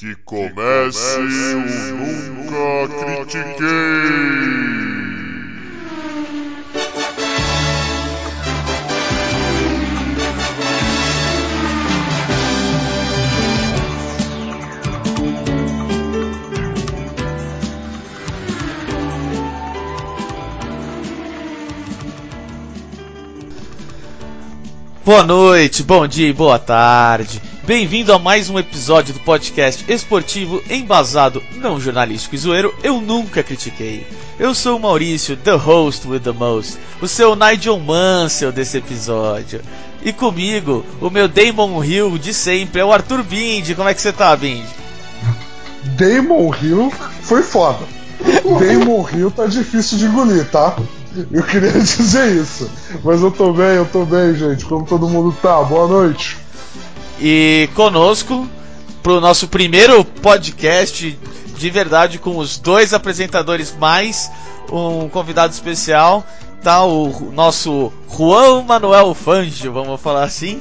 Que comece o Nunca Critiquei! Boa noite, bom dia e boa tarde. Bem-vindo a mais um episódio do podcast esportivo embasado, não jornalístico e zoeiro, eu nunca critiquei. Eu sou o Maurício, the host with the most, o seu Nigel Mansell desse episódio. E comigo, o meu Damon Hill de sempre, é o Arthur Bindi. Como é que você tá, Bindi? Damon Hill foi foda. Damon Hill tá difícil de engolir, tá? Eu queria dizer isso. Mas eu tô bem, eu tô bem, gente. Como todo mundo tá? Boa noite. E conosco, pro nosso primeiro podcast de verdade, com os dois apresentadores mais um convidado especial, tá o nosso Juan Manuel Fangio, vamos falar assim.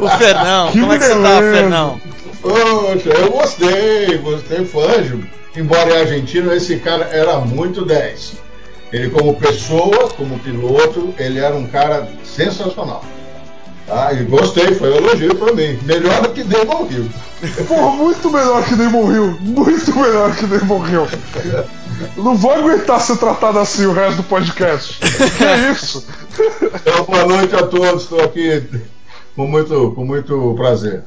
O Fernão, como é que você tá. Fernão? Poxa, eu gostei, gostei, Fangio. Embora é argentino, esse cara era muito 10. Ele, como pessoa, como piloto, ele era um cara sensacional. Tá? E gostei, foi um elogio pra mim. Melhor do que Damon Hill. Porra, muito melhor que Damon Hill. Muito melhor que Damon Hill. Não vou aguentar ser tratado assim o resto do podcast. Que é isso? Então, boa noite a todos, estou aqui com muito, com muito prazer.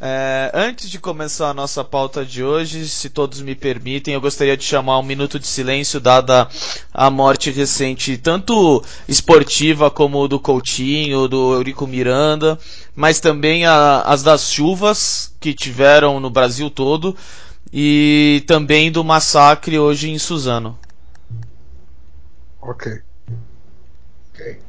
É, antes de começar a nossa pauta de hoje, se todos me permitem, eu gostaria de chamar um minuto de silêncio, dada a morte recente, tanto esportiva como do Coutinho, do Eurico Miranda, mas também a- as das chuvas que tiveram no Brasil todo e também do massacre hoje em Suzano. Ok. Ok.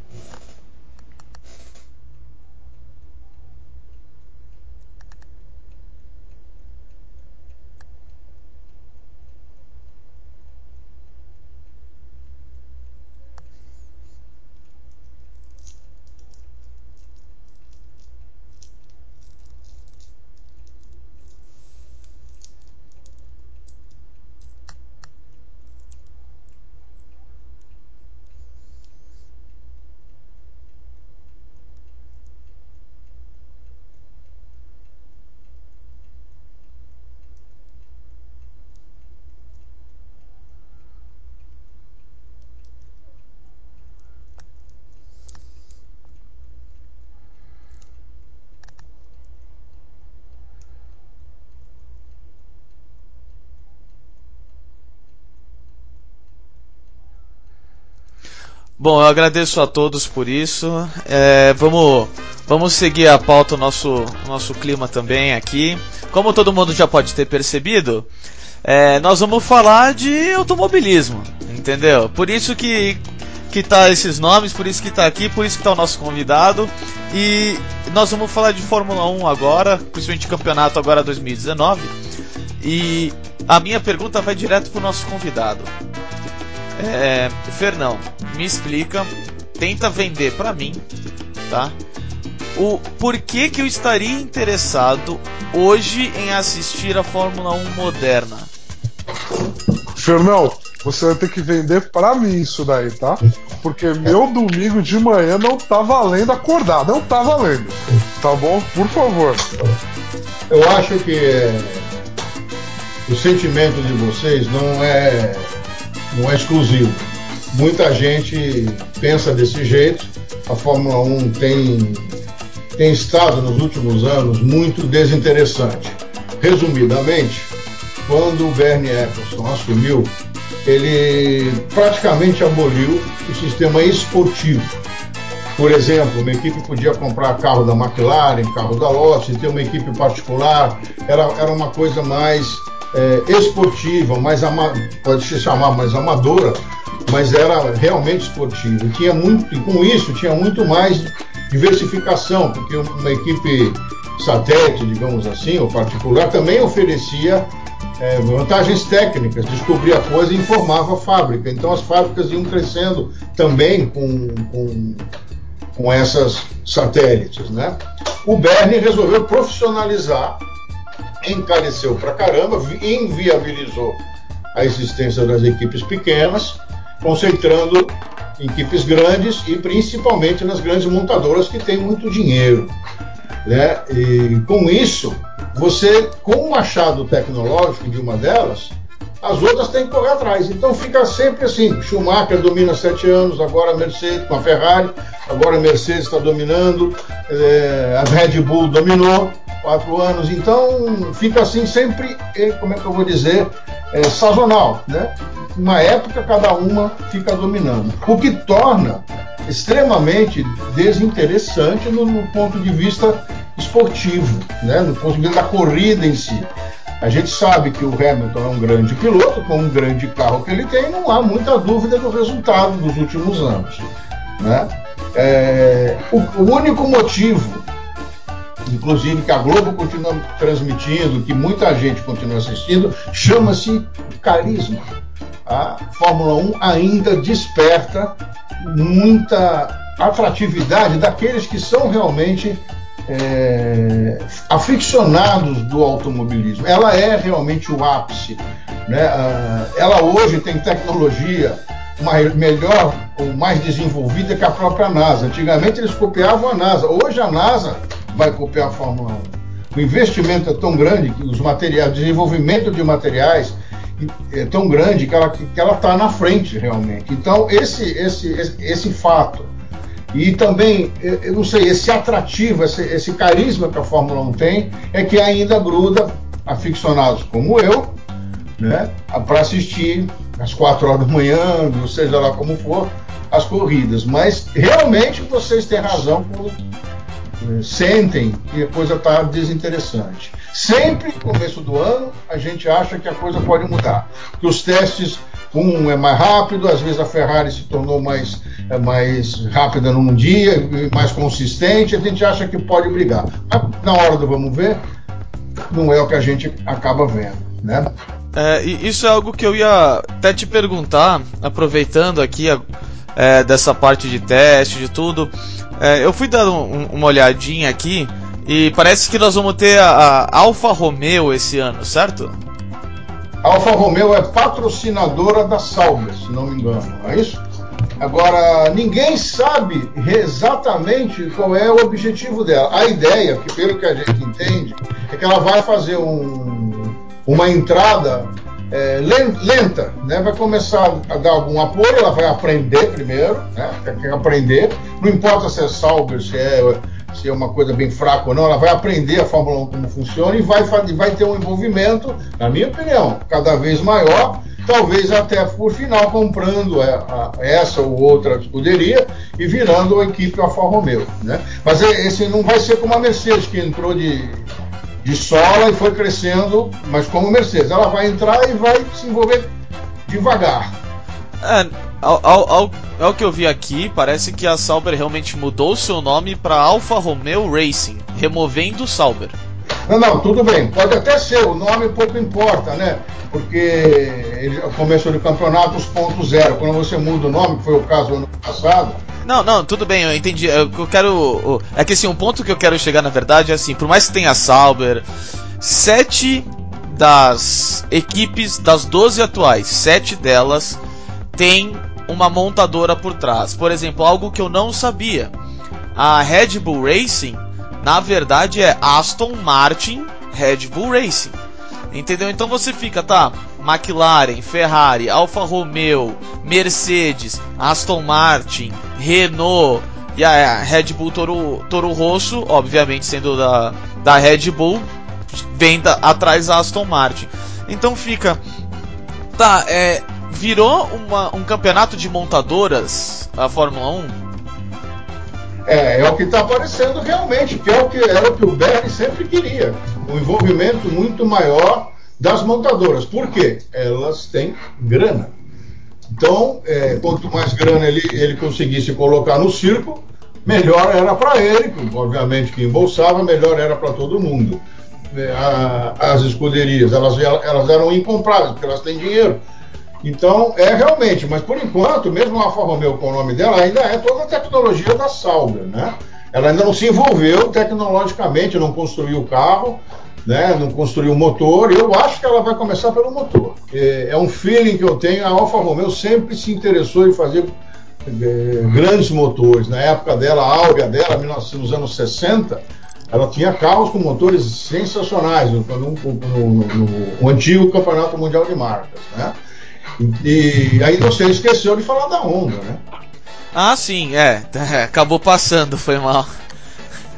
Bom, eu agradeço a todos por isso. É, vamos, vamos seguir a pauta, o nosso, nosso clima também aqui. Como todo mundo já pode ter percebido, é, nós vamos falar de automobilismo, entendeu? Por isso que, que tá esses nomes, por isso que tá aqui, por isso que tá o nosso convidado. E nós vamos falar de Fórmula 1 agora, principalmente campeonato agora 2019. E a minha pergunta vai direto pro nosso convidado. É, Fernão, me explica, tenta vender pra mim, tá? O porquê que eu estaria interessado hoje em assistir a Fórmula 1 moderna? Fernão, você vai ter que vender pra mim isso daí, tá? Porque meu domingo de manhã não tá valendo acordar. Não tá valendo. Tá bom? Por favor. Eu acho que é, o sentimento de vocês não é, não é exclusivo. Muita gente pensa desse jeito. A Fórmula 1 tem, tem estado nos últimos anos muito desinteressante. Resumidamente, quando o Bernie Eccleston assumiu, ele praticamente aboliu o sistema esportivo. Por exemplo, uma equipe podia comprar carro da McLaren, carro da Lotus, ter uma equipe particular, era, era uma coisa mais é, esportiva, mais ama- pode se chamar mais amadora, mas era realmente esportiva. E tinha muito, e com isso tinha muito mais diversificação, porque uma equipe satélite, digamos assim, ou particular, também oferecia é, vantagens técnicas, descobria coisa e informava a fábrica. Então as fábricas iam crescendo também com, com, com essas satélites. Né? O Bernie resolveu profissionalizar encareceu pra caramba, inviabilizou a existência das equipes pequenas, concentrando em equipes grandes e principalmente nas grandes montadoras que têm muito dinheiro. Né? E com isso, você, com o machado tecnológico de uma delas, as outras têm que correr atrás. Então fica sempre assim: Schumacher domina sete anos, agora a Mercedes com a Ferrari, agora a Mercedes está dominando, é, a Red Bull dominou quatro anos. Então fica assim sempre, eh, como é que eu vou dizer, é, sazonal, né? Uma época cada uma fica dominando, o que torna extremamente desinteressante no, no ponto de vista esportivo, né? No ponto de vista da corrida em si. A gente sabe que o Hamilton é um grande piloto, com um grande carro que ele tem, não há muita dúvida do resultado dos últimos anos. Né? É, o, o, único motivo, inclusive que a Globo continua transmitindo, que muita gente continua assistindo, chama-se carisma. A Fórmula 1 ainda desperta muita atratividade daqueles que são realmente é, aficionados do automobilismo. Ela é realmente o ápice. Né? Ah, ela hoje tem tecnologia mais, melhor ou mais desenvolvida que a própria NASA. Antigamente eles copiavam a NASA. Hoje a NASA vai copiar a Fórmula 1. O investimento é tão grande que os materiais, o desenvolvimento de materiais é tão grande que ela que ela está na frente realmente. Então esse esse esse, esse fato e também, eu não sei, esse atrativo, esse, esse carisma que a Fórmula 1 tem, é que ainda gruda aficionados como eu, né, para assistir às quatro horas da manhã, seja lá como for, as corridas. Mas realmente vocês têm razão quando eh, sentem que a coisa está desinteressante. Sempre no começo do ano a gente acha que a coisa pode mudar, que os testes um é mais rápido, às vezes a Ferrari se tornou mais, é mais rápida num dia, mais consistente, a gente acha que pode brigar. Mas na hora do vamos ver, não é o que a gente acaba vendo, né? É, isso é algo que eu ia até te perguntar, aproveitando aqui é, dessa parte de teste, de tudo. É, eu fui dando um, uma olhadinha aqui e parece que nós vamos ter a, a Alfa Romeo esse ano, certo? Alfa Romeo é patrocinadora da Sauber, se não me engano, é isso? Agora, ninguém sabe exatamente qual é o objetivo dela. A ideia, que pelo que a gente entende, é que ela vai fazer um, uma entrada é, lenta, né? vai começar a dar algum apoio, ela vai aprender primeiro, né? tem aprender, não importa se é Sauber, se é se é uma coisa bem fraca ou não, ela vai aprender a Fórmula 1 como funciona e vai, vai ter um envolvimento, na minha opinião, cada vez maior, talvez até por final comprando é, essa ou outra escuderia e virando a equipe Alfa Romeo. Né? Mas é, esse não vai ser como a Mercedes, que entrou de, de sola e foi crescendo, mas como Mercedes. Ela vai entrar e vai se envolver devagar. É, ao, ao, ao, que eu vi aqui, parece que a Sauber realmente mudou seu nome para Alfa Romeo Racing, removendo Sauber. Não, não, tudo bem. Pode até ser, o nome pouco importa, né? Porque ele começou de campeonato os pontos zero. Quando você muda o nome, que foi o caso ano passado. Não, não, tudo bem, eu entendi. Eu, eu quero. É que assim, um ponto que eu quero chegar, na verdade, é assim, por mais que tenha Sauber, sete das equipes das 12 atuais, sete delas têm uma montadora por trás. Por exemplo, algo que eu não sabia. A Red Bull Racing, na verdade, é Aston Martin Red Bull Racing. Entendeu? Então você fica, tá? McLaren, Ferrari, Alfa Romeo, Mercedes, Aston Martin, Renault e a Red Bull Toro, Toro Rosso, obviamente sendo da, da Red Bull, vem da, atrás da Aston Martin. Então fica, tá? É, virou uma, um campeonato de montadoras a Fórmula 1? É, é o que está aparecendo realmente, que é o que era o que o Bernie sempre queria. Um envolvimento muito maior das montadoras. Por quê? Elas têm grana. Então, é, quanto mais grana ele, ele conseguisse colocar no circo, melhor era para ele, obviamente que embolsava, melhor era para todo mundo. É, a, as escuderias, elas, elas eram incompráveis, porque elas têm dinheiro. Então, é realmente, mas por enquanto, mesmo a Alfa Romeo com o nome dela, ainda é toda a tecnologia da Sauber, né? Ela ainda não se envolveu tecnologicamente, não construiu o carro, né, não construiu o motor. Eu acho que ela vai começar pelo motor. É, um feeling que eu tenho. A Alfa Romeo sempre se interessou em fazer é, grandes motores. Na época dela, a áurea dela, nos anos 60, ela tinha carros com motores sensacionais no, no, no, no antigo Campeonato Mundial de Marcas. Né? E, aí você esqueceu de falar da Honda, né? Ah, sim, é. Acabou passando, foi mal.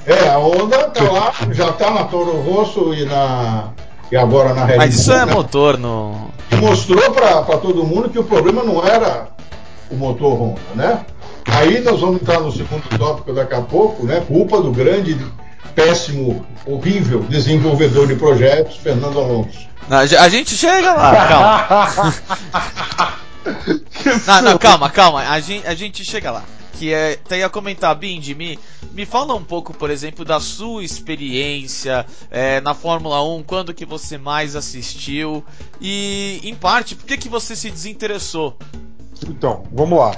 É, a Honda tá lá, já tá na Toro Rosso e na. E agora na Red Mas isso é né? motor no. Mostrou para todo mundo que o problema não era o motor Honda, né? Aí nós vamos entrar no segundo tópico daqui a pouco, né? Culpa do grande, péssimo, horrível desenvolvedor de projetos, Fernando Alonso. A gente chega lá, calma. não, não, calma, calma. A gente, a gente chega lá. Que é, até ia comentar, Bindi, me, me fala um pouco, por exemplo, da sua experiência é, na Fórmula 1, quando que você mais assistiu e, em parte, por que, que você se desinteressou? Então, vamos lá.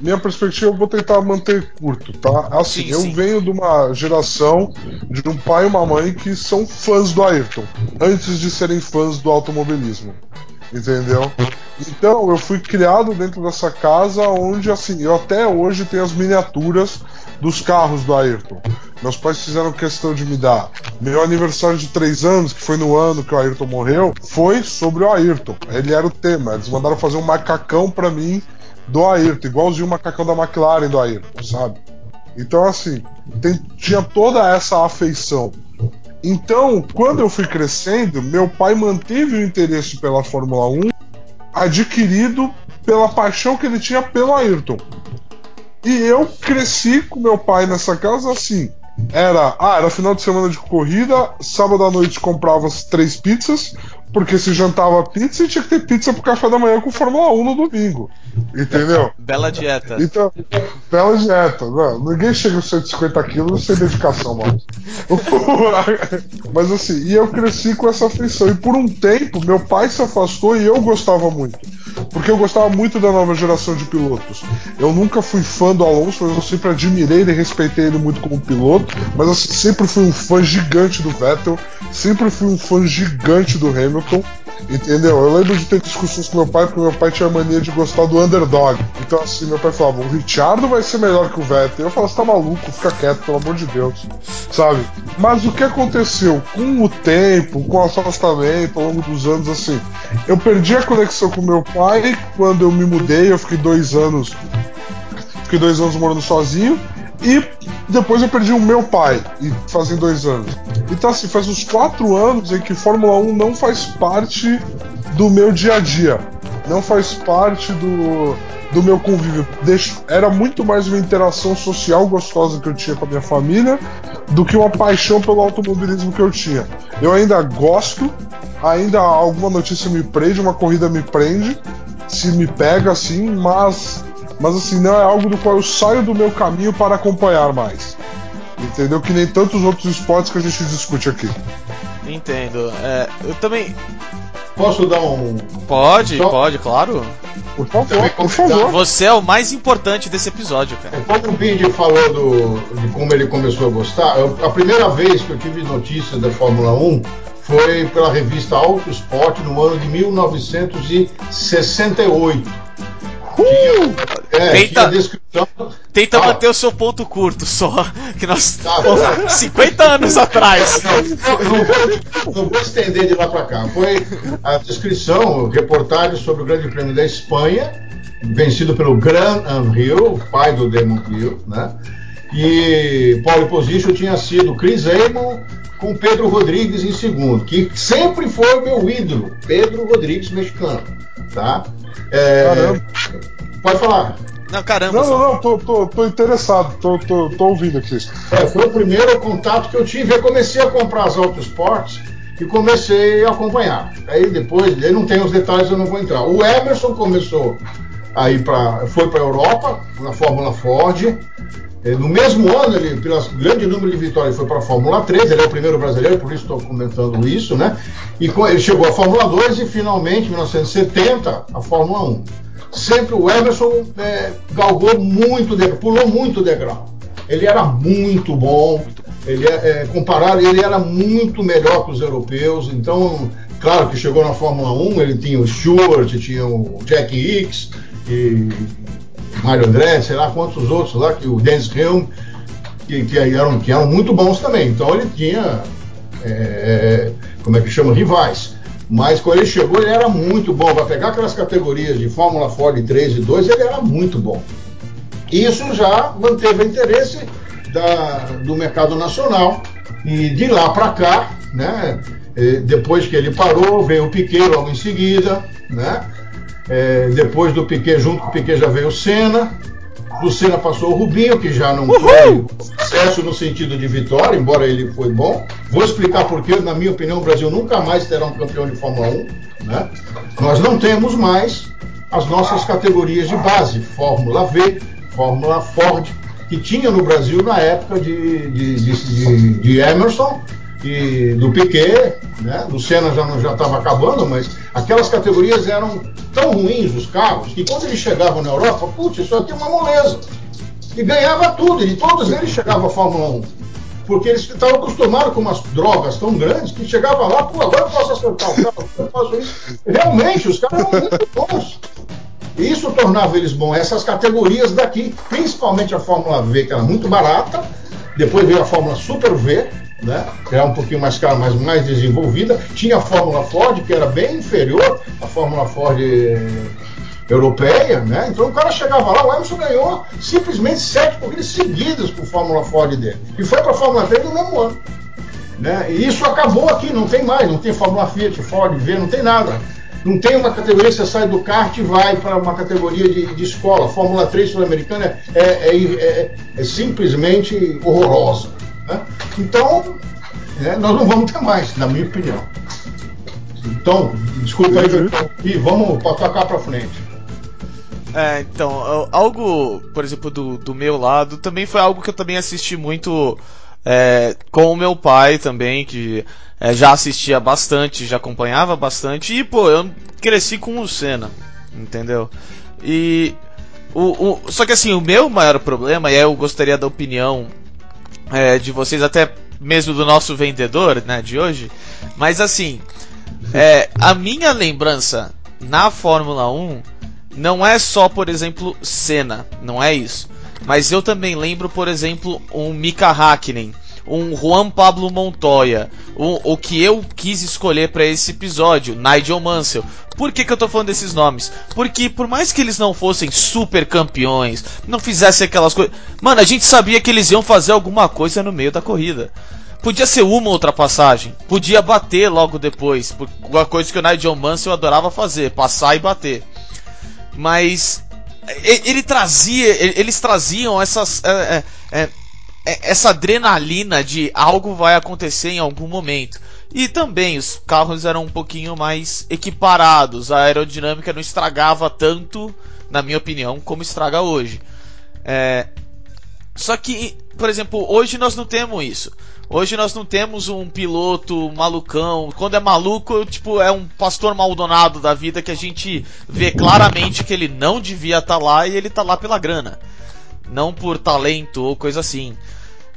Minha perspectiva eu vou tentar manter curto, tá? Assim, sim, eu sim. venho de uma geração de um pai e uma mãe que são fãs do Ayrton, antes de serem fãs do automobilismo entendeu? Então eu fui criado dentro dessa casa onde assim eu até hoje tenho as miniaturas dos carros do Ayrton. Meus pais fizeram questão de me dar. Meu aniversário de 3 anos, que foi no ano que o Ayrton morreu, foi sobre o Ayrton. Ele era o tema. Eles mandaram fazer um macacão para mim do Ayrton, igualzinho o macacão da McLaren do Ayrton, sabe? Então, assim, tem, tinha toda essa afeição. Então, quando eu fui crescendo, meu pai manteve o interesse pela Fórmula 1 adquirido pela paixão que ele tinha pelo Ayrton. E eu cresci com meu pai nessa casa assim. Era, ah, era final de semana de corrida, sábado à noite comprava as três pizzas, porque se jantava pizza e tinha que ter pizza pro café da manhã com Fórmula 1 no domingo. Entendeu? Bela dieta. Então, bela dieta. Não, ninguém chega aos 150 quilos sem dedicação, mano. Mas assim, e eu cresci com essa afeição. E por um tempo, meu pai se afastou e eu gostava muito. Porque eu gostava muito da nova geração de pilotos. Eu nunca fui fã do Alonso, mas eu sempre admirei e respeitei ele muito como piloto. Mas assim, sempre fui um fã gigante do Vettel, sempre fui um fã gigante do Hamilton. Entendeu? Eu lembro de ter discussões com meu pai, porque meu pai tinha mania de gostar do underdog. Então, assim, meu pai falava: o Richardo vai ser melhor que o Vettel. Eu falava: você tá maluco, fica quieto, pelo amor de Deus. Sabe? Mas o que aconteceu? Com o tempo, com o afastamento ao longo dos anos, assim, eu perdi a conexão com meu pai quando eu me mudei. Eu fiquei dois anos. Fiquei dois anos morando sozinho. E depois eu perdi o meu pai, e fazem dois anos. Então, assim, faz uns quatro anos em que Fórmula 1 não faz parte do meu dia a dia. Não faz parte do, do meu convívio. Deixo, era muito mais uma interação social gostosa que eu tinha com a minha família do que uma paixão pelo automobilismo que eu tinha. Eu ainda gosto, ainda alguma notícia me prende, uma corrida me prende, se me pega assim, mas mas assim, não é algo do qual eu saio do meu caminho para acompanhar mais. Entendeu? Que nem tantos outros esportes que a gente discute aqui. Entendo. É, eu também. Posso dar um. Pode, Só... pode, claro. Por favor, por favor. Você é o mais importante desse episódio, cara. Como o Bindi falou do, de como ele começou a gostar, eu, a primeira vez que eu tive notícia da Fórmula 1 foi pela revista Auto Esporte no ano de 1968. Uh! É, tenta tenta ah. manter o seu ponto curto só. Que nós. Tá, 50 anos atrás. Não, não, vou, não, vou, estender de lá para cá. Foi a descrição, reportagem sobre o Grande Prêmio da Espanha, vencido pelo Gran Anrio, pai do Damon Hill, né? E pole position tinha sido Chris Amon com Pedro Rodrigues em segundo, que sempre foi o meu ídolo, Pedro Rodrigues mexicano, tá? É, pode falar. Não, caramba. Não, não, não, tô, tô, tô interessado, tô, tô, tô ouvindo aqui. É, foi o primeiro contato que eu tive. Eu comecei a comprar as Auto Sports e comecei a acompanhar. Aí depois, aí não tem os detalhes, eu não vou entrar. O Emerson começou aí para foi para a Europa na Fórmula Ford. É, no mesmo ano, ele, pelo grande número de vitórias, foi para a Fórmula 3, ele é o primeiro brasileiro, por isso estou comentando isso, né? E ele chegou à Fórmula 2 e finalmente, em 1970, a Fórmula 1. Sempre o Emerson é, galgou muito, pulou muito degrau. Ele era muito bom, Ele é, é, comparado, ele era muito melhor que os europeus. Então, claro que chegou na Fórmula 1, ele tinha o Stewart, tinha o Jack Hicks e Mário André, sei lá quantos outros lá, que o Dennis Helm, que, que, eram, que eram muito bons também. Então ele tinha, é, como é que chama, rivais. Mas quando ele chegou, ele era muito bom. Para pegar aquelas categorias de Fórmula Ford 3 e 2, ele era muito bom. Isso já manteve o interesse da, do mercado nacional. E de lá para cá, né, depois que ele parou, veio o Piquet logo em seguida, né? É, depois do Piquet, junto com o Piquet já veio o Senna. Do Senna passou o Rubinho, que já não Uhul! foi sucesso no sentido de vitória, embora ele foi bom. Vou explicar porque, na minha opinião, o Brasil nunca mais terá um campeão de Fórmula 1. Né? Nós não temos mais as nossas categorias de base, Fórmula V, Fórmula Ford, que tinha no Brasil na época de, de, de, de Emerson e do Piquet, né? do Senna já estava acabando, mas aquelas categorias eram tão ruins, os carros, que quando eles chegavam na Europa, putz, isso aqui é uma moleza. E ganhava tudo, e todos eles chegavam à Fórmula 1. Porque eles estavam acostumados com umas drogas tão grandes que chegava lá, pô, agora eu posso acertar o carro, eu posso isso. Realmente, os caras eram muito bons. Isso tornava eles bons, essas categorias daqui, principalmente a Fórmula V, que era muito barata, depois veio a Fórmula Super V, né? era um pouquinho mais cara, mas mais desenvolvida. Tinha a Fórmula Ford, que era bem inferior à Fórmula Ford eh, europeia, né? Então o cara chegava lá, o Emerson ganhou simplesmente sete corridas seguidas a Fórmula Ford dele. E foi para a Fórmula 3 no mesmo ano. Né? E isso acabou aqui, não tem mais, não tem Fórmula Fiat, Ford, V, não tem nada. Não tem uma categoria, você sai do kart e vai para uma categoria de, de escola. Fórmula 3 sul-americana é, é, é, é, simplesmente horrorosa. Né? Então, é, nós não vamos ter mais, na minha opinião. Então, desculpa aí, e vamos tocar para frente. É, então, algo, por exemplo, do, do meu lado, também foi algo que eu também assisti muito é, com o meu pai também, que é, já assistia bastante, já acompanhava bastante, e pô, eu cresci com o Senna, entendeu? E. O, o, só que assim, o meu maior problema, e eu gostaria da opinião é, de vocês, até mesmo do nosso vendedor, né, de hoje. Mas assim, é, a minha lembrança na Fórmula 1 não é só, por exemplo, Senna, não é isso. Mas eu também lembro, por exemplo, um Mika Hakkinen, um Juan Pablo Montoya, um, o que eu quis escolher para esse episódio, Nigel Mansell. Por que, que eu tô falando desses nomes? Porque por mais que eles não fossem super campeões, não fizessem aquelas coisas. Mano, a gente sabia que eles iam fazer alguma coisa no meio da corrida. Podia ser uma ultrapassagem, podia bater logo depois, uma coisa que o Nigel Mansell adorava fazer, passar e bater. Mas ele trazia, eles traziam essas, é, é, é, essa adrenalina de algo vai acontecer em algum momento. E também os carros eram um pouquinho mais equiparados, a aerodinâmica não estragava tanto, na minha opinião, como estraga hoje. É... Só que, por exemplo, hoje nós não temos isso. Hoje nós não temos um piloto malucão. Quando é maluco, tipo, é um pastor maldonado da vida que a gente vê claramente que ele não devia estar tá lá e ele está lá pela grana. Não por talento ou coisa assim.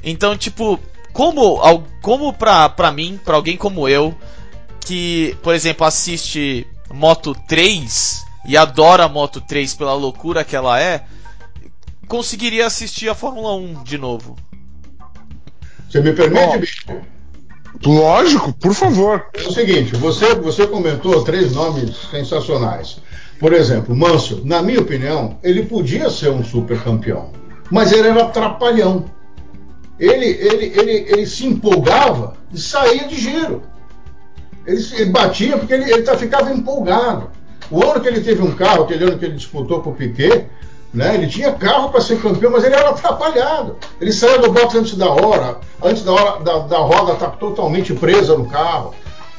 Então, tipo, como, como pra, pra mim, pra alguém como eu, que, por exemplo, assiste Moto 3 e adora a Moto 3 pela loucura que ela é, conseguiria assistir a Fórmula 1 de novo. Você me permite, bicho? Lógico, por favor. É o seguinte, você, você comentou três nomes sensacionais. Por exemplo, Mansell, na minha opinião, ele podia ser um super campeão, mas ele era trapalhão ele, ele, ele, ele se empolgava e saía de giro. Ele, ele batia porque ele, ele tá, ficava empolgado. O ano que ele teve um carro, aquele ano que ele disputou com o Piquet, né, ele tinha carro para ser campeão, mas ele era atrapalhado. Ele saía do box antes da hora, antes da hora da, da roda tá totalmente presa no carro.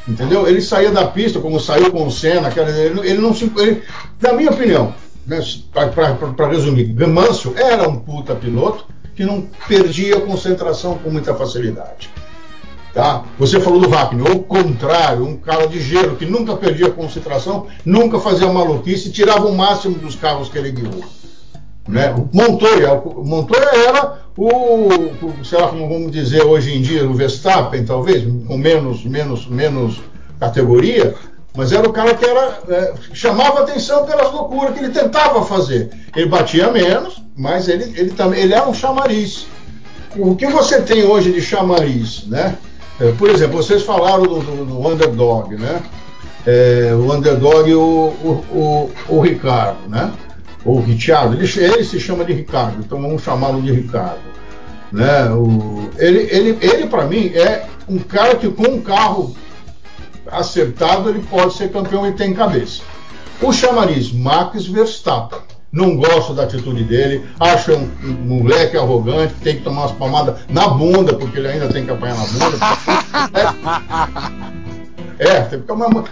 Entendeu? Ele saía da pista, como saiu com o Senna, ele, ele não se. Ele, na minha opinião, né, para resumir, Mansell era um puta piloto, que não perdia a concentração com muita facilidade. Tá? Você falou do Wagner, o contrário, um cara de gelo que nunca perdia a concentração, nunca fazia maluquice, tirava o máximo dos carros que ele guiou. Né? O Montoya, Montoya era o, sei lá, como vamos dizer hoje em dia, o Verstappen, talvez, com menos, menos, menos categoria, mas era o cara que era, é, chamava atenção pelas loucuras que ele tentava fazer. Ele batia menos, mas ele, ele também ele era um chamariz. O que você tem hoje de chamariz, né? É, por exemplo, vocês falaram do, do, do underdog, né? É, o underdog o, o, o, o, Ricardo, né? Ou o Richard, ele, ele, se chama de Ricardo, então vamos chamá-lo de Ricardo. Né? O, ele, ele, ele para mim, é um cara que com um carro acertado ele pode ser campeão e tem cabeça. O chamariz Max Verstappen. Não gosto da atitude dele, acho um, moleque arrogante que tem que tomar umas palmadas na bunda, porque ele ainda tem que apanhar na bunda. É,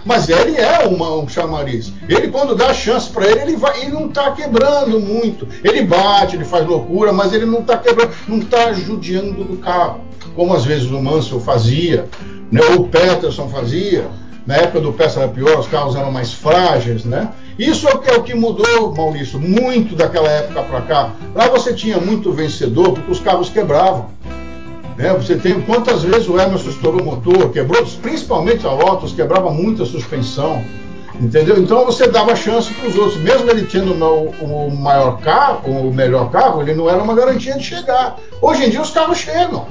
mas ele é uma, um chamariz. Ele, quando dá chance para ele, ele, vai, ele não está quebrando muito. Ele bate, ele faz loucura, mas ele não está quebrando, não está judiando do carro, como às vezes o Mansell fazia, né? o Peterson fazia. Na época do Peça era pior, os carros eram mais frágeis, né? Isso é o que, é o que mudou, Maurício, muito daquela época para cá. Lá você tinha muito vencedor porque os carros quebravam. Né? Você tem quantas vezes o Emerson estourou o motor, quebrou, principalmente a Lotus, quebrava muita suspensão. Entendeu? Então você dava chance para os outros. Mesmo ele tendo o, maior carro, o melhor carro, ele não era uma garantia de chegar. Hoje em dia os carros chegam.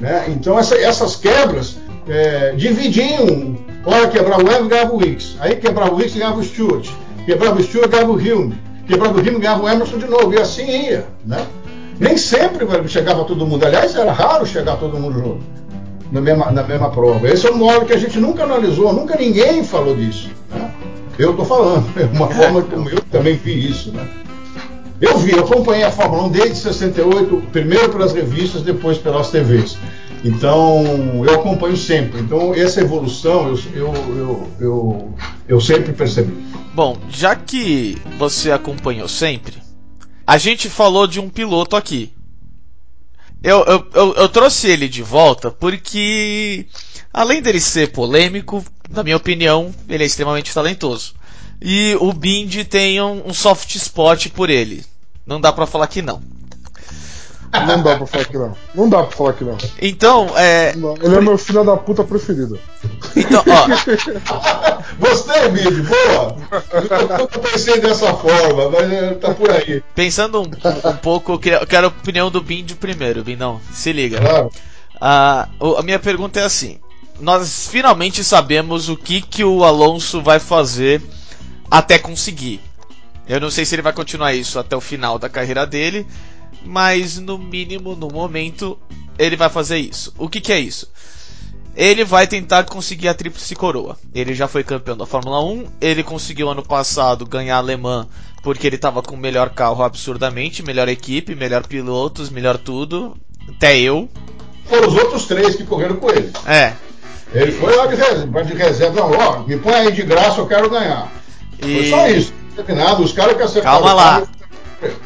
Né? Então essa, essas quebras é, dividiam. Hora quebrar o Evan, ganhava o Wicks. Aí quebrava o Wicks, ganhava o Stewart. Quebrava o Stewart, ganhava o Hilme. Quebrava o Hilme, ganhava o Emerson de novo. E assim ia. Né? Nem sempre chegava todo mundo. Aliás, era raro chegar todo mundo junto. Na mesma, na mesma prova. Esse é um modo que a gente nunca analisou, nunca ninguém falou disso. Né? Eu estou falando, é uma forma como eu também vi isso. Né? Eu vi, eu acompanhei a Fórmula 1 desde 68, primeiro pelas revistas, depois pelas TVs. Então, eu acompanho sempre. Então, essa evolução eu, eu, eu, eu, sempre percebi. Bom, já que você acompanhou sempre, a gente falou de um piloto aqui. Eu, eu, eu, eu, trouxe ele de volta porque, além dele ser polêmico, na minha opinião, ele é extremamente talentoso. E o Bind tem um, um soft spot por ele. Não dá para falar que não. Não dá pra falar que não. Não dá pra falar que não. Então, é. Ele é meu filho da puta preferido. Então, ó. Gostei, Bibi, boa! Eu pensei dessa forma, mas é, tá por aí. Pensando um, um pouco, eu quero, a opinião do Bind primeiro, Bindão. Se liga. Claro. Ah, a minha pergunta é assim: Nós finalmente sabemos o que, que o Alonso vai fazer até conseguir. Eu não sei se ele vai continuar isso até o final da carreira dele mas no mínimo, no momento, ele vai fazer isso. O que, que é isso? Ele vai tentar conseguir a tríplice coroa. Ele já foi campeão da Fórmula 1, ele conseguiu ano passado ganhar alemã porque ele estava com o melhor carro absurdamente, melhor equipe, melhor pilotos, melhor tudo, até eu. Foram os outros três que correram com ele. É. Ele foi lá de reserva, de reserva não, ó, me põe aí de graça, eu quero ganhar. E... Foi só isso. Teve nada, os caras que acertaram. Calma lá.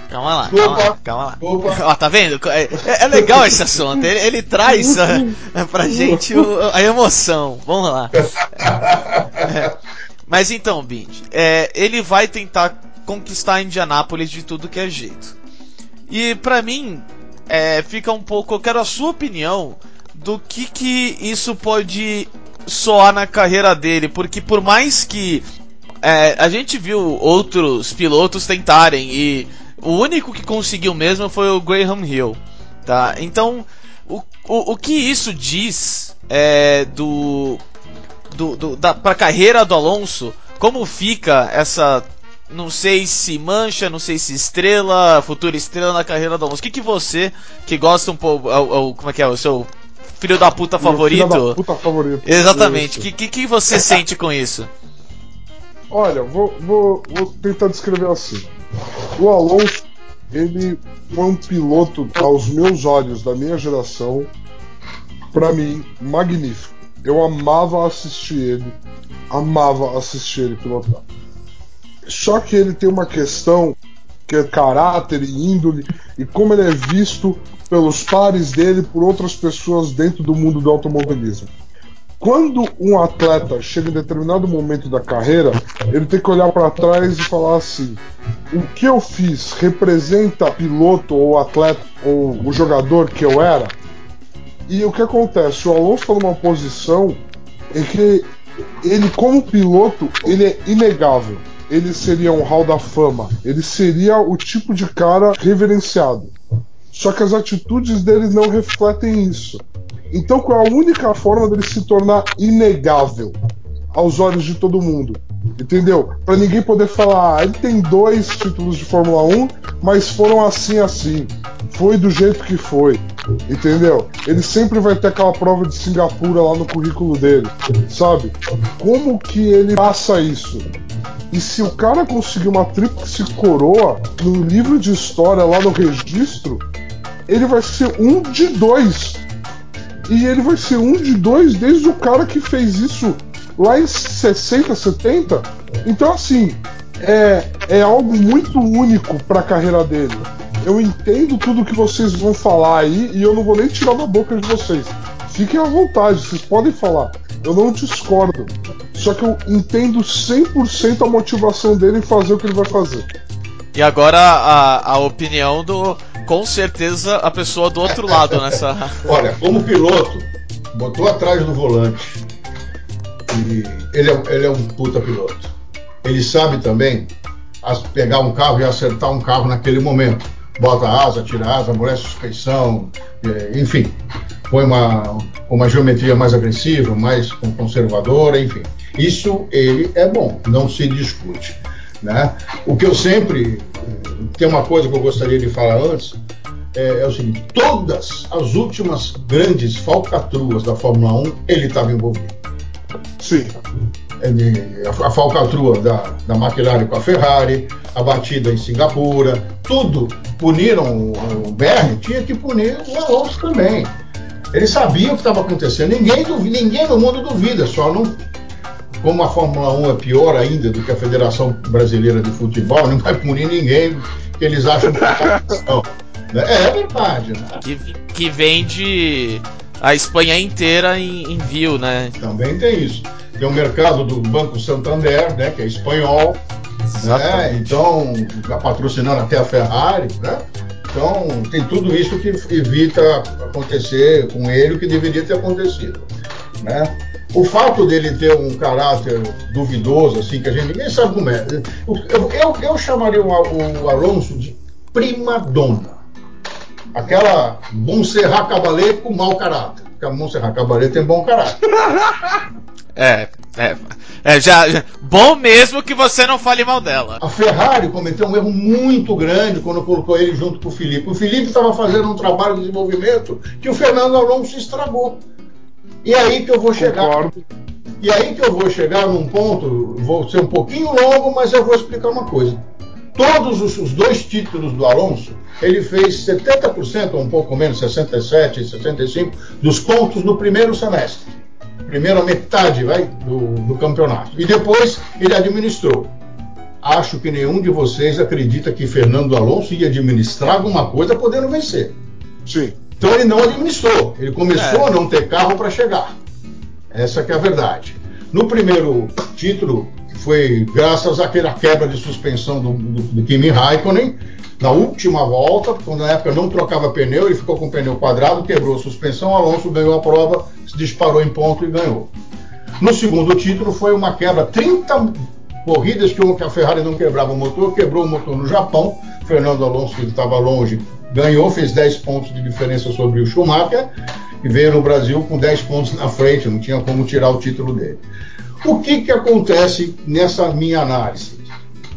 Calma lá, calma lá, calma lá. Ó, tá vendo? É, é, legal esse assunto. Ele, ele traz a, é, pra gente o, a emoção. Vamos lá. É, mas então, Bind, é, ele vai tentar conquistar Indianápolis de tudo que é jeito. E pra mim, é, fica um pouco. Eu quero a sua opinião do que, que isso pode soar na carreira dele, porque por mais que é, a gente viu outros pilotos tentarem e o único que conseguiu mesmo foi o Graham Hill, tá? Então, o, o, o que isso diz é, do, do, do da pra carreira do Alonso? Como fica essa não sei se mancha, não sei se estrela, futura estrela na carreira do Alonso. O que, que você, que gosta um pouco, como é que é, o seu filho da puta favorito? Filho da puta favorito. Exatamente. O que, que, que, você sente com isso? Olha, vou, vou, vou tentar descrever assim. O Alonso, ele foi um piloto, aos meus olhos, da minha geração, para mim, magnífico. Eu amava assistir ele, amava assistir ele pilotar. Só que ele tem uma questão que é caráter e índole e como ele é visto pelos pares dele por outras pessoas dentro do mundo do automobilismo. Quando um atleta chega em determinado momento da carreira, ele tem que olhar para trás e falar assim: o que eu fiz representa piloto ou atleta ou o jogador que eu era? E o que acontece? O Alonso está numa posição em que ele, como piloto, ele é inegável. Ele seria um hall da fama. Ele seria o tipo de cara reverenciado. Só que as atitudes dele não refletem isso. Então, qual é a única forma dele se tornar inegável aos olhos de todo mundo? Entendeu? Para ninguém poder falar, ah, ele tem dois títulos de Fórmula 1, mas foram assim assim. Foi do jeito que foi. Entendeu? Ele sempre vai ter aquela prova de Singapura lá no currículo dele. Sabe? Como que ele passa isso? E se o cara conseguir uma tríplice coroa no livro de história lá no registro, ele vai ser um de dois e ele vai ser um de dois desde o cara que fez isso lá em 60, 70. Então, assim, é, é algo muito único para a carreira dele. Eu entendo tudo que vocês vão falar aí e eu não vou nem tirar da boca de vocês. Fiquem à vontade, vocês podem falar. Eu não discordo. Só que eu entendo 100% a motivação dele em fazer o que ele vai fazer. E agora a, a opinião do, com certeza, a pessoa do outro lado nessa. Olha, como piloto, botou atrás do volante. E ele é, ele é um puta piloto. Ele sabe também pegar um carro e acertar um carro naquele momento. Bota asa, tira asa, amolece suspensão, é, enfim. Põe uma, uma geometria mais agressiva, mais conservadora, enfim. Isso ele é bom, não se discute. Né? O que eu sempre. Tem uma coisa que eu gostaria de falar antes. É, é o seguinte: todas as últimas grandes falcatruas da Fórmula 1 ele estava envolvido. Sim. É a, a falcatrua da, da McLaren com a Ferrari, a batida em Singapura, tudo puniram o, o Bernie, tinha que punir o Alonso também. Ele sabia o que estava acontecendo. Ninguém, ninguém no mundo duvida, só não como a Fórmula 1 é pior ainda do que a Federação Brasileira de Futebol, não vai punir ninguém que eles acham que não. É, é verdade. Né? Que, que vende a Espanha inteira em, em view, né? Também tem isso. Tem o mercado do Banco Santander, né, que é espanhol, né? então patrocinando até a Ferrari, né? Então tem tudo isso que evita acontecer com ele o que deveria ter acontecido, né? o fato dele ter um caráter duvidoso, assim, que a gente ninguém sabe como é. Eu, eu, eu chamaria o, o, Alonso de prima dona. Aquela Montserrat Caballé com mau caráter. Porque a Montserrat Caballé tem bom caráter. É, é. É, já, já, bom mesmo que você não fale mal dela. A Ferrari cometeu um erro muito grande quando colocou ele junto com o Felipe. O Felipe estava fazendo um trabalho de desenvolvimento que o Fernando Alonso estragou. E aí que eu vou chegar. Concordo. E aí que eu vou chegar num ponto, vou ser um pouquinho longo, mas eu vou explicar uma coisa. Todos os, os dois títulos do Alonso, ele fez 70%, ou um pouco menos, 67, 65, dos pontos no primeiro semestre. Primeira metade vai, do, do campeonato. E depois ele administrou. Acho que nenhum de vocês acredita que Fernando Alonso ia administrar alguma coisa podendo vencer. Sim. Então ele não administrou, ele começou é. a não ter carro para chegar. Essa que é a verdade. No primeiro título, foi graças àquela quebra de suspensão do, do, do Kimi Raikkonen, na última volta, quando na época não trocava pneu, ele ficou com o pneu quadrado, quebrou a suspensão, Alonso ganhou a prova, se disparou em ponto e ganhou. No segundo título foi uma quebra, 30 corridas que a Ferrari não quebrava o motor, quebrou o motor no Japão, Fernando Alonso, que estava longe, ganhou, fez 10 pontos de diferença sobre o Schumacher e veio no Brasil com 10 pontos na frente, não tinha como tirar o título dele. O que, que acontece nessa minha análise?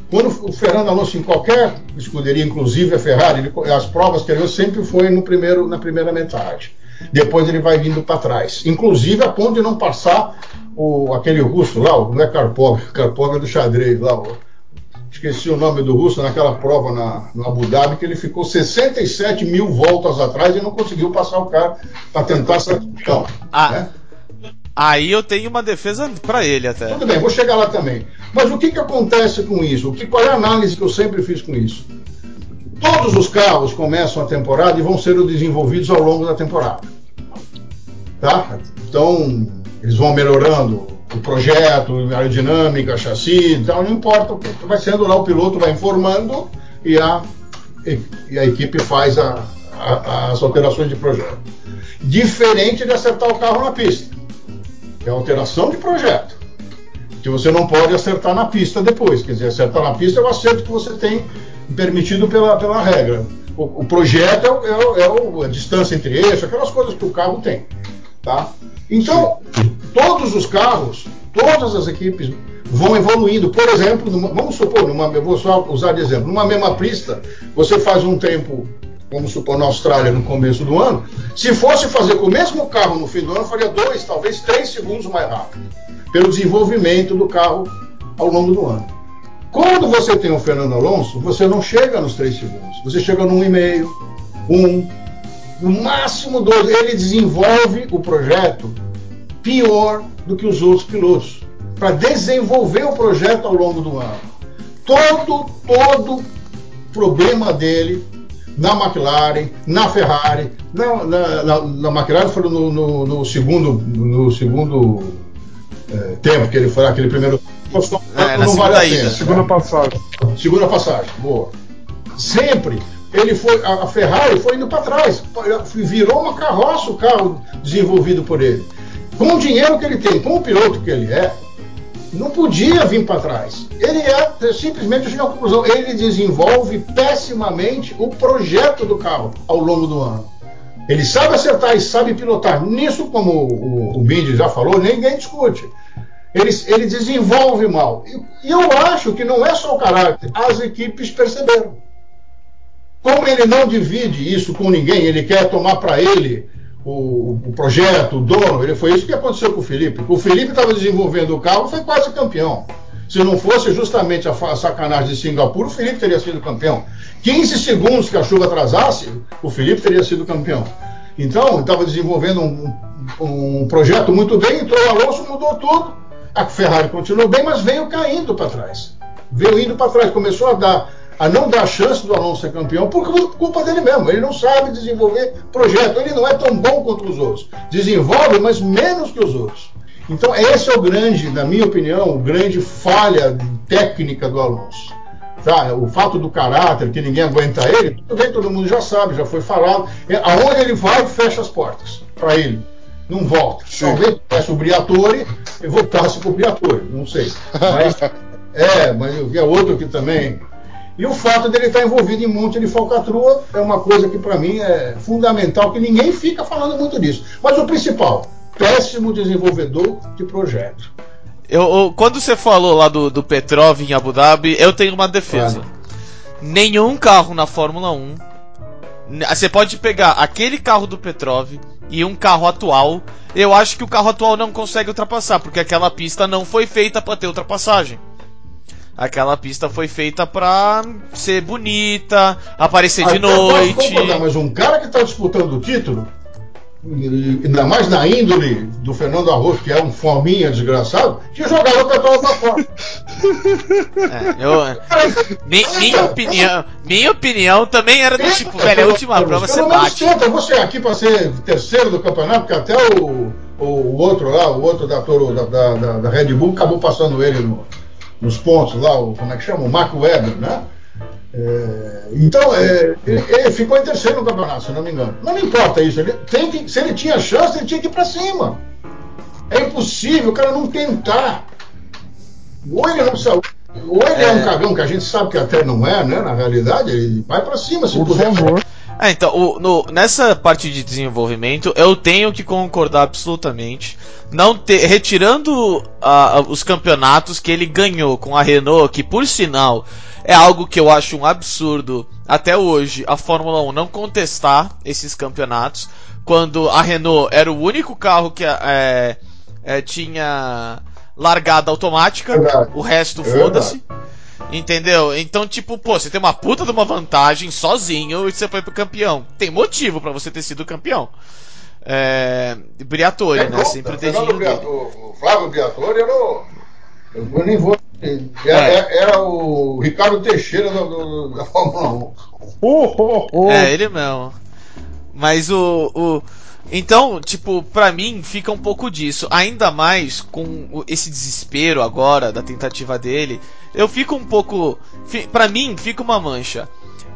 Quando o Fernando Alonso, em qualquer escuderia, inclusive a Ferrari, ele, as provas que ele sempre foi no primeiro, na primeira metade. Depois ele vai vindo para trás. Inclusive a ponto de não passar o, aquele russo lá, não é Karpov, Karpov é do xadrez lá, o, esqueci o nome do russo, naquela prova na, no Abu Dhabi, que ele ficou 67 mil voltas atrás e não conseguiu passar o carro para tentar essa então, ah, né? Aí eu tenho uma defesa para ele até. Tudo bem, vou chegar lá também. Mas o que, que acontece com isso? O que, qual é a análise que eu sempre fiz com isso? Todos os carros começam a temporada e vão ser desenvolvidos ao longo da temporada. Tá? Então, eles vão melhorando o projeto, aerodinâmica, chassi, então não importa, vai sendo lá, o piloto vai informando e a, e a equipe faz a, a, as alterações de projeto. Diferente de acertar o carro na pista, é alteração de projeto, que você não pode acertar na pista depois, quer dizer, acertar na pista é o acerto que você tem permitido pela, pela regra. O, o projeto é, é, é, a distância entre eixos, aquelas coisas que o carro tem. Tá? Então, todos os carros, todas as equipes vão evoluindo. Por exemplo, numa, vamos supor, numa, eu vou só usar de exemplo, numa mesma pista, você faz um tempo, vamos supor, na Austrália no começo do ano. Se fosse fazer com o mesmo carro no fim do ano, faria dois, talvez três segundos mais rápido, pelo desenvolvimento do carro ao longo do ano. Quando você tem o Fernando Alonso, você não chega nos três segundos, você chega num e meio, um, no máximo dois. Ele desenvolve o projeto pior do que os outros pilotos para desenvolver o projeto ao longo do ano. Todo, todo problema dele na McLaren, na Ferrari, na, na, na, na McLaren foi no, no, no, segundo, no segundo é, tempo que ele foi aquele primeiro. É, não vale a pena. Segunda passagem. Segunda passagem, boa. Sempre ele foi a Ferrari foi indo para trás, virou uma carroça o carro desenvolvido por ele. Com o dinheiro que ele tem, com o piloto que ele é, não podia vir para trás. Ele é simplesmente a conclusão. Ele desenvolve pessimamente o projeto do carro ao longo do ano. Ele sabe acertar e sabe pilotar. Nisso, como o, o, o já falou, ninguém discute. Ele, ele desenvolve mal. E eu acho que não é só o caráter, as equipes perceberam. Como ele não divide isso com ninguém, ele quer tomar para ele o, o, projeto, o dono, ele, foi isso que aconteceu com o Felipe. O Felipe estava desenvolvendo o carro, foi quase campeão. Se não fosse justamente a, sacanagem de Singapura, o Felipe teria sido campeão. 15 segundos que a chuva atrasasse, o Felipe teria sido campeão. Então, estava desenvolvendo um, um, um, projeto muito bem, entrou o Alonso, mudou tudo. A Ferrari continuou bem, mas veio caindo para trás. Veio indo para trás, começou a dar a não dar chance do Alonso ser campeão por culpa dele mesmo. Ele não sabe desenvolver projeto. Ele não é tão bom quanto os outros. Desenvolve, mas menos que os outros. Então, esse é o grande, na minha opinião, o grande falha técnica do Alonso. Tá? O fato do caráter, que ninguém aguenta ele, tudo bem, todo mundo já sabe, já foi falado. É, aonde ele vai, fecha as portas para ele. Não volta. Sim. Talvez peça o Briatore e voltasse para o Briatore, não sei. Mas, é, mas é outro que também e o fato dele estar envolvido em um monte de falcatrua é uma coisa que para mim é fundamental, que ninguém fica falando muito disso. Mas o principal, péssimo desenvolvedor de projeto. Eu, eu, quando você falou lá do, do Petrov em Abu Dhabi, eu tenho uma defesa. Nenhum carro na Fórmula 1. Você pode pegar aquele carro do Petrov e um carro atual. Eu acho que o carro atual não consegue ultrapassar, porque aquela pista não foi feita para ter ultrapassagem. Aquela pista foi feita pra ser bonita, aparecer de noite. mas um cara que tá disputando o título, ainda mais na índole do Fernando Arroz, que é um fominha desgraçado, que jogava o petróleo pra fora. É, eu, minha, opinião, minha opinião também era do tipo, velho, é a última prova você bate. Tenta, você é aqui pra ser terceiro do campeonato, porque até o, o, o outro lá, o outro da, da, da, da Red Bull acabou passando ele no nos pontos lá, o, como é que chama? O Marco Weber, né? É, então, é, ele, ele, ficou em terceiro no campeonato, se não me engano. Não me importa isso. Ele tem que, se ele tinha chance, ele tinha que ir para cima. É impossível o cara não tentar. Ou ele não sabe. Ou ele é. é. um cagão, que a gente sabe que até não é, né? Na realidade, ele vai para cima se Por puder. Favor. É, então, o, no, nessa parte de desenvolvimento, eu tenho que concordar absolutamente. Não retirando uh, os campeonatos que ele ganhou com a Renault, que por sinal é algo que eu acho um absurdo até hoje a Fórmula 1 não contestar esses campeonatos, quando a Renault era o único carro que é, é, tinha largada automática, o resto foda-se. Entendeu? Então, tipo, pô, você tem uma puta de uma vantagem sozinho e você foi pro campeão. Tem motivo para você ter sido campeão. É, Briatore, é né? Conta, Sempre o dedinho O Flávio Briatore era o. Eu nem vou. Era, é. era o Ricardo Teixeira da, da Fórmula 1. Oh, oh, oh. É, ele mesmo. Mas o, o Então, tipo, pra mim fica um pouco disso. Ainda mais com esse desespero agora da tentativa dele. Eu fico um pouco. Pra mim, fica uma mancha.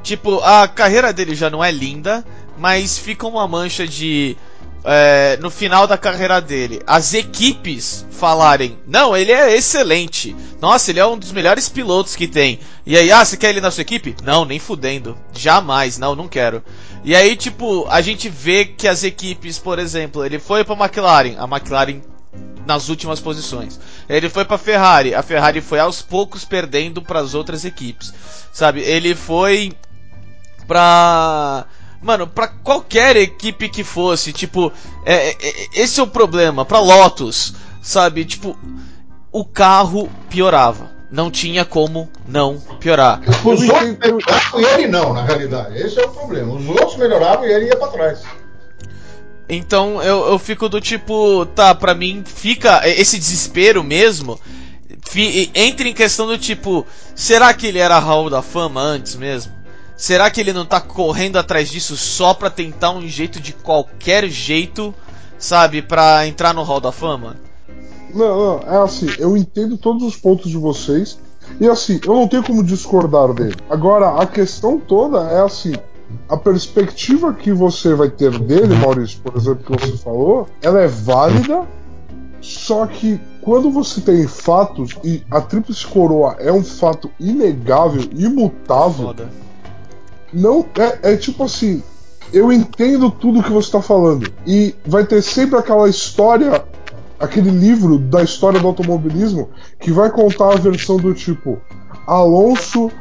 Tipo, a carreira dele já não é linda, mas fica uma mancha de. É, no final da carreira dele, as equipes falarem: Não, ele é excelente. Nossa, ele é um dos melhores pilotos que tem. E aí, ah, você quer ele na sua equipe? Não, nem fudendo. Jamais, não, não quero. E aí, tipo, a gente vê que as equipes, por exemplo, ele foi pra McLaren, a McLaren nas últimas posições. Ele foi para Ferrari, a Ferrari foi aos poucos perdendo para as outras equipes. Sabe? Ele foi pra Mano, pra qualquer equipe que fosse, tipo, é, é, é, esse é o problema. Pra Lotus, sabe? Tipo, o carro piorava. Não tinha como não piorar. Os outros melhoravam e ele não, na realidade. Esse é o problema. Os outros melhoravam e ele ia pra trás. Então eu, eu fico do tipo, tá, pra mim fica esse desespero mesmo. Fi, entra em questão do tipo, será que ele era Hall da Fama antes mesmo? Será que ele não tá correndo atrás disso só pra tentar um jeito de qualquer jeito, sabe, pra entrar no Hall da Fama? Não, não, é assim, eu entendo todos os pontos de vocês. E assim, eu não tenho como discordar dele. Agora, a questão toda é assim: a perspectiva que você vai ter dele, Maurício, por exemplo, que você falou, ela é válida, só que quando você tem fatos, e a Tríplice Coroa é um fato inegável, imutável. Foda não é, é tipo assim, eu entendo tudo que você está falando e vai ter sempre aquela história, aquele livro da história do automobilismo que vai contar a versão do tipo Alonso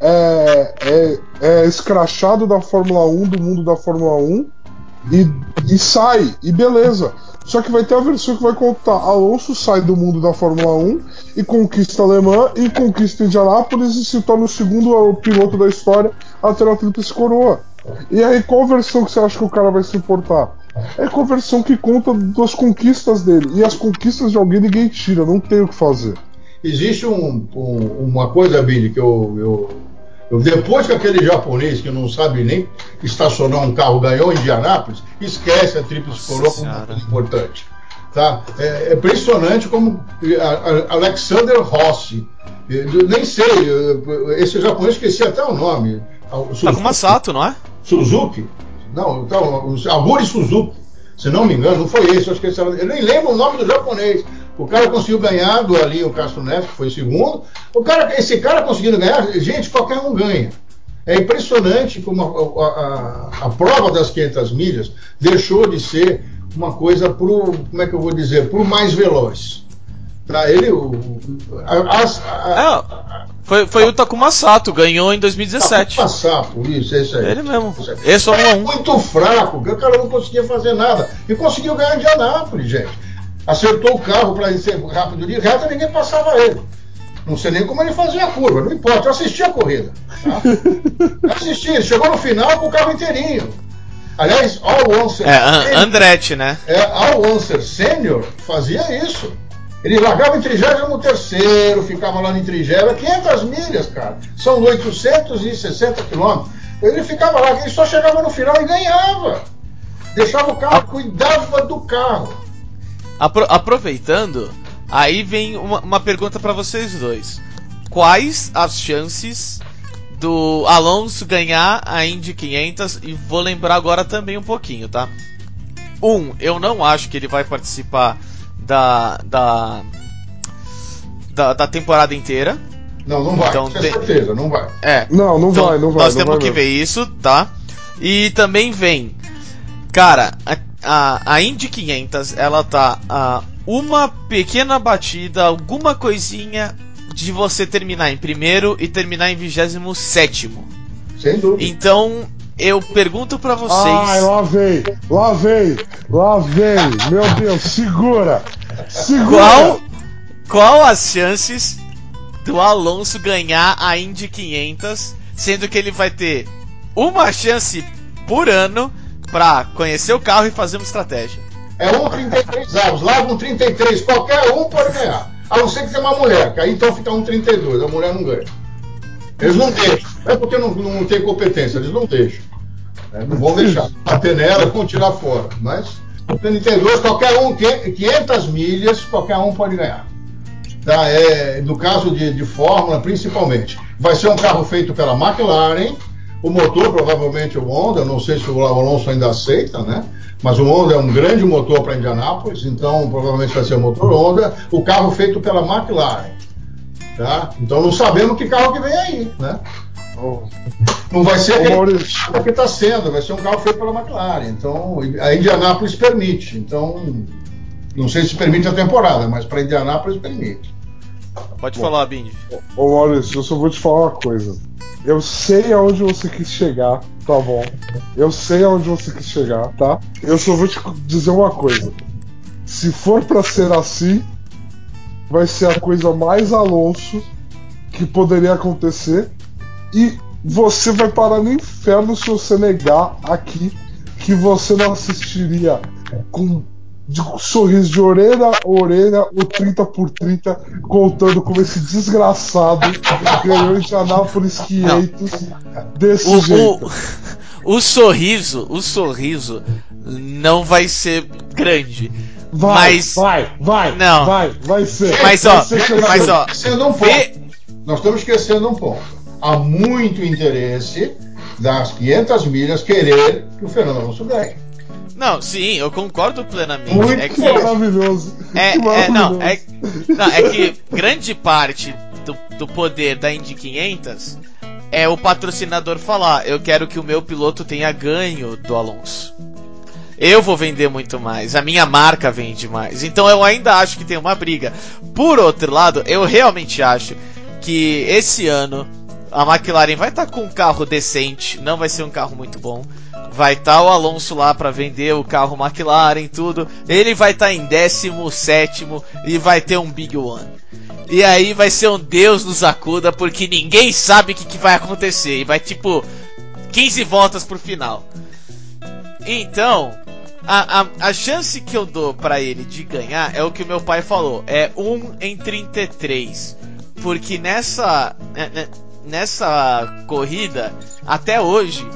é, é, é escrachado da Fórmula 1, do mundo da Fórmula 1 e, e sai, e beleza. Só que vai ter a versão que vai contar Alonso sai do mundo da Fórmula 1 e conquista Alemã e conquista Indianápolis e se torna o segundo piloto da história a ter a tríplice coroa. E aí, qual versão que você acha que o cara vai se importar? É com a versão que conta das conquistas dele. E as conquistas de alguém ninguém tira, não tem o que fazer. Existe um, um, uma coisa, Billy, que eu, eu, eu, Depois que aquele japonês que não sabe nem estacionar um carro ganhou em Indianápolis, esquece a tríplice coroa como uma coisa importante. Tá? É, é impressionante como a, a Alexander Rossi, nem sei, esse japonês esqueci até o nome. Takuma Sato, não é? Suzuki? Não, então, Aguri Suzuki, se não me engano, não foi esse, eu esse, eu nem lembro o nome do japonês. O cara conseguiu ganhar do ali o Castro Neves, que foi segundo. O cara, esse cara conseguindo ganhar, gente, qualquer um ganha. É impressionante como a, a, a, prova das 500 milhas deixou de ser uma coisa pro, como é que eu vou dizer, pro mais veloz. Pra ele, o, as, a, é, foi, foi o Takuma Sato, ganhou em 2017. Takuma Sato, isso, esse aí. Ele mesmo. Esse é um. Muito fraco, o cara não conseguia fazer nada. E conseguiu ganhar de Anápolis, gente. Acertou o carro para ser rápido de reta e ninguém passava ele. Não sei nem como ele fazia a curva, não importa. Eu assisti a corrida. Tá? assisti, chegou no final com o carro inteirinho. Aliás, All Answer. É, Andretti, né? É, All Answer Sênior fazia isso. Ele largava em 33, ficava lá em 30, 500 milhas, cara. São 860 quilômetros. Ele ficava lá, ele só chegava no final e ganhava. Deixava o carro, cuidava do carro. Apro aproveitando, aí vem uma, uma pergunta para vocês dois. Quais as chances do Alonso ganhar a Indy 500? E vou lembrar agora também um pouquinho, tá? Um, eu não acho que ele vai participar da, da, da, da temporada inteira. Não, não vai, então, tem... certeza, não vai. É. Não, não então, vai, não vai. Nós não temos vai que ver isso, tá? E também vem, cara, a, a, a Indy 500, ela tá a uma pequena batida, alguma coisinha de você terminar em primeiro e terminar em vigésimo sétimo. Sem dúvida. Então, eu pergunto para vocês. Ai, lá vem, lá vem, lá vem. Meu Deus, segura, segura. Qual, qual as chances do Alonso ganhar a Indy 500, sendo que ele vai ter uma chance por ano para conhecer o carro e fazer uma estratégia? É um 33 avos, larga um 33, qualquer um pode ganhar. A não ser que tenha uma mulher, que aí então fica um 32, a mulher não ganha. Eles não deixam. É porque não, não tem competência, eles não deixam. Né? Não vão deixar bater nela, vão tirar fora. Mas o 32, qualquer um, 500 milhas, qualquer um pode ganhar. Tá? É, no caso de, de Fórmula, principalmente. Vai ser um carro feito pela McLaren. O motor, provavelmente, o Honda. Não sei se o Alonso ainda aceita, né? Mas o Honda é um grande motor para Indianápolis, então provavelmente vai ser o motor Honda. O carro feito pela McLaren. Tá? Então não sabemos que carro que vem aí, né? Não vai ser carro que está sendo, vai ser um carro feito pela McLaren. Então, a Indianápolis permite. Então, não sei se permite a temporada, mas para Indianápolis permite. Pode Bom, falar, Bindi. Ô Maurício, eu só vou te falar uma coisa. Eu sei aonde você quis chegar, tá bom? Eu sei aonde você quis chegar, tá? Eu só vou te dizer uma coisa. Se for para ser assim, vai ser a coisa mais Alonso que poderia acontecer e você vai parar no inferno se você negar aqui que você não assistiria com de sorriso de orelha a orelha, o 30 por 30, contando como esse desgraçado ganhou em Anápolis 500 desse o, jeito. O, o, sorriso, o sorriso não vai ser grande. Vai, mas vai, vai, não. vai, vai ser. Mas vai ó, ser mas ó, um ponto. Nós estamos esquecendo um ponto há muito interesse das 500 milhas querer que o Fernando Alonso ganhe. Não, sim, eu concordo plenamente. Muito é que, maravilhoso. É, que maravilhoso. É, não, é, não, é que grande parte do, do poder da Indy 500 é o patrocinador falar: eu quero que o meu piloto tenha ganho do Alonso. Eu vou vender muito mais, a minha marca vende mais. Então eu ainda acho que tem uma briga. Por outro lado, eu realmente acho que esse ano a McLaren vai estar tá com um carro decente, não vai ser um carro muito bom. Vai estar tá o Alonso lá para vender o carro McLaren, tudo. Ele vai estar tá em 17 e vai ter um Big One. E aí vai ser um Deus nos acuda porque ninguém sabe o que, que vai acontecer. E vai tipo 15 voltas pro final. Então, a, a, a chance que eu dou para ele de ganhar é o que meu pai falou: é 1 em 33. Porque nessa. Nessa corrida, até hoje,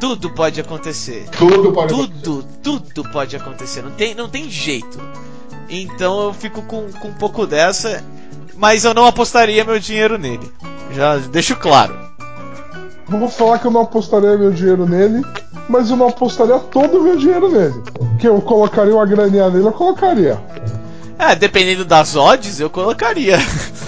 tudo pode acontecer. Tudo pode tudo, acontecer. Tudo pode acontecer. Não tem, não tem jeito. Então eu fico com, com um pouco dessa. Mas eu não apostaria meu dinheiro nele. Já deixo claro. Vou falar que eu não apostaria meu dinheiro nele, mas eu não apostaria todo o meu dinheiro nele. Que eu colocaria uma graninha nele, eu colocaria. É, dependendo das odds, eu colocaria.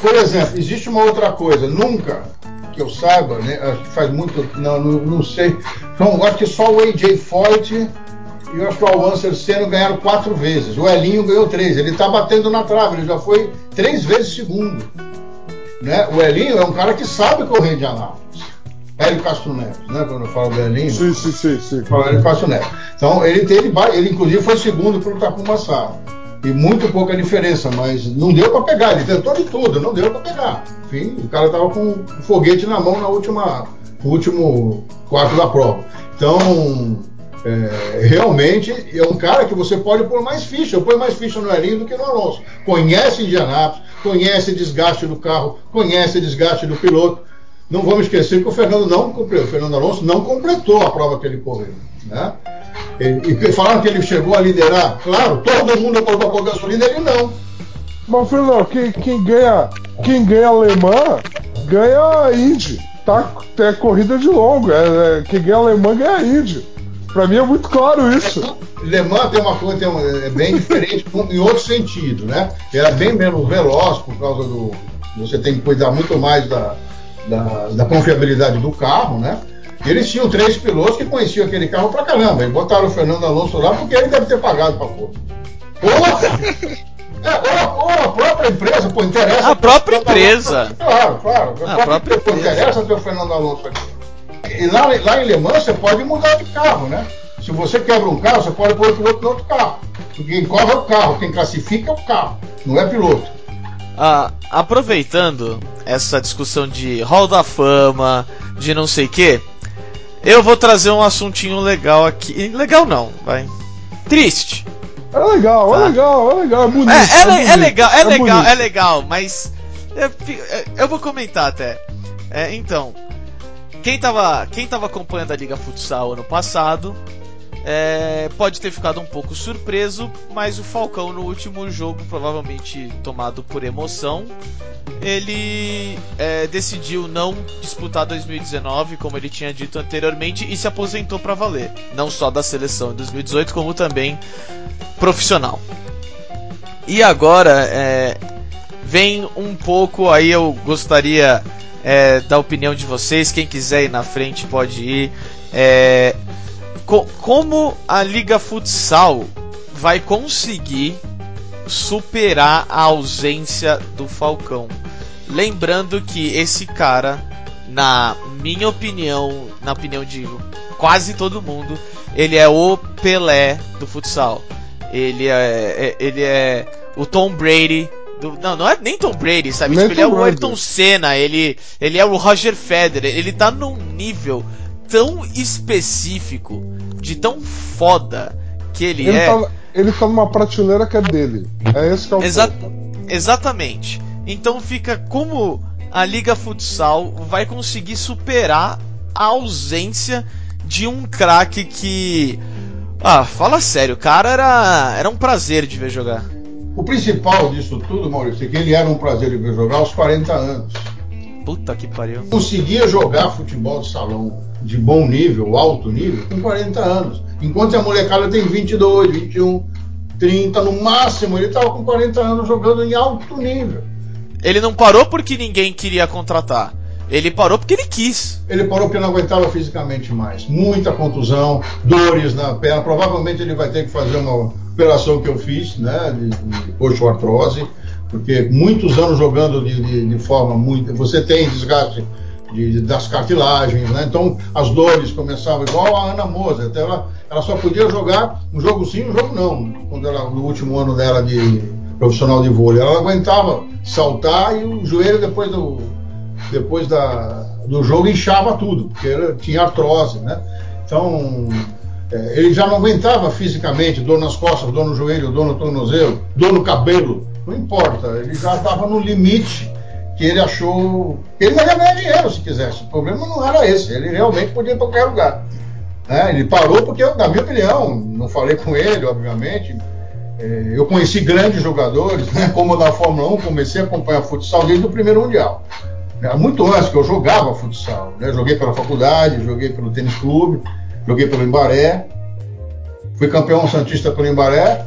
Por exemplo, existe uma outra coisa. Nunca que eu saiba, né? Acho que faz muito. Não, não, não sei. Então, acho que só o AJ Foyt e o Alvancer Senna ganharam quatro vezes. O Elinho ganhou três. Ele está batendo na trave, ele já foi três vezes segundo. Né? O Elinho é um cara que sabe correr de Anápolis. Hélio Castro Neto, né? Quando eu falo do Elinho. Sim, sim, sim. sim. Falo Hélio Castro Neto. Então, ele teve. Ele, inclusive, foi segundo para o Takuma Sara e muito pouca diferença, mas não deu para pegar. Ele tentou de tudo, não deu para pegar. Enfim, o cara tava com um foguete na mão na última, no último quarto da prova. Então, é, realmente é um cara que você pode pôr mais ficha. Eu ponho mais ficha no Elinho do que no Alonso. Conhece Indianápolis, conhece desgaste do carro, conhece desgaste do piloto. Não vamos esquecer que o Fernando não completou, o Fernando Alonso não completou a prova que ele correu. Né? E, falaram que ele chegou a liderar. Claro, todo mundo colocou gasolina, ele não. Mas, Fernando, quem, quem, ganha, quem ganha alemã ganha a Indy. Tá? É corrida de longo. É, é, quem ganha alemã ganha a Indy. Pra mim é muito claro isso. Le Mans tem uma coisa tem uma, é bem diferente em outro sentido, né? Era bem menos veloz por causa do. Você tem que cuidar muito mais da, da, da confiabilidade do carro, né? Eles tinham três pilotos que conheciam aquele carro pra caramba. Eles botaram o Fernando Alonso lá porque ele deve ter pagado pra pôr. É, ou, ou, a própria empresa, pô, interessa. A própria empresa. Claro, claro. A, a própria, empresa, empresa. interessa ter o Fernando Alonso aqui. E lá, lá em Le Mans você pode mudar de carro, né? Se você quebra um carro, você pode pôr o piloto no outro carro. Quem corre é o carro, quem classifica é o carro, não é piloto. Ah, aproveitando essa discussão de Hall da Fama, de não sei o que, eu vou trazer um assuntinho legal aqui. Legal não, vai. Triste. É legal, é tá. é legal, é legal, é bonito. É, é, é, bonito, é legal, é, legal, bonito. é legal, mas. Eu, eu, vou comentar até. então. quem tava, quem tava acompanhando a Liga Futsal ano passado é, pode ter ficado um pouco surpreso, mas o Falcão no último jogo, provavelmente tomado por emoção, ele é, decidiu não disputar 2019, como ele tinha dito anteriormente, e se aposentou para valer, não só da seleção em 2018, como também profissional. E agora é, vem um pouco aí eu gostaria é, da opinião de vocês. Quem quiser ir na frente pode ir. É, co como a Liga Futsal vai conseguir superar a ausência do Falcão? Lembrando que esse cara, na minha opinião, na opinião de quase todo mundo, ele é o Pelé do futsal. Ele é, é ele é o Tom Brady do, não, não é nem Tom Brady, sabe? Tipo, ele é o Ayrton Senna, ele, ele é o Roger Federer, ele tá num nível tão específico, de tão foda que ele, ele é. Tá, ele tá numa prateleira que é dele. É esse que é o Exa Exatamente. Então fica como a Liga Futsal vai conseguir superar a ausência de um craque que. Ah, fala sério, o cara era, era um prazer de ver jogar. O principal disso tudo, Maurício, é que ele era um prazer de ver jogar aos 40 anos. Puta que pariu. Conseguia jogar futebol de salão de bom nível, alto nível, com 40 anos. Enquanto a molecada tem 22, 21, 30 no máximo, ele estava com 40 anos jogando em alto nível. Ele não parou porque ninguém queria contratar. Ele parou porque ele quis. Ele parou porque não aguentava fisicamente mais. Muita contusão, dores na perna. Provavelmente ele vai ter que fazer uma operação que eu fiz, né, de, de coxoartrose, porque muitos anos jogando de, de, de, forma muito. Você tem desgaste de, das cartilagens, né? Então as dores começavam igual a Ana Moza, até ela, ela só podia jogar um jogo sim, um jogo não, quando ela, no último ano dela de profissional de vôlei. Ela aguentava saltar e o joelho depois do, depois da, do jogo inchava tudo, porque ela tinha artrose, né? Então é, ele já não aguentava fisicamente, dor nas costas, dor no joelho, dor no tornozelo, dor no cabelo, não importa, ele já estava no limite que ele achou. Ele ia ganhar dinheiro se quisesse, o problema não era esse, ele realmente podia ir para qualquer lugar. Né? Ele parou porque, na minha opinião, não falei com ele, obviamente, é, eu conheci grandes jogadores, né? como na Fórmula 1, comecei a acompanhar futsal desde o primeiro Mundial. Muito antes que eu jogava futsal, né? joguei pela faculdade, joguei pelo tênis clube, joguei pelo Embaré, fui campeão santista pelo Embaré,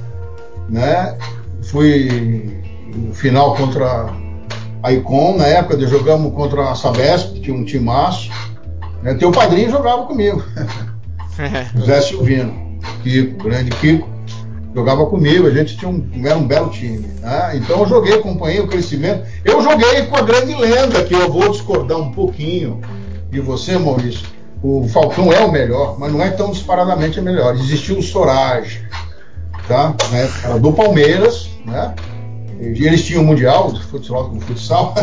né? Fui no final contra a Icon, na época de jogamos contra a Sabesp, que tinha um timaço. Né? Teu padrinho jogava comigo. José Silvino, Kiko, grande Kiko, jogava comigo, a gente tinha um, era um belo time. Né? Então eu joguei, acompanhei o crescimento. Eu joguei com a grande lenda, que eu vou discordar um pouquinho de você, Maurício o Falcão é o melhor, mas não é tão disparadamente o melhor. Existiu o Sorage, tá? Né? Era do Palmeiras, né? E eles tinham o Mundial do futsal. Do futsal.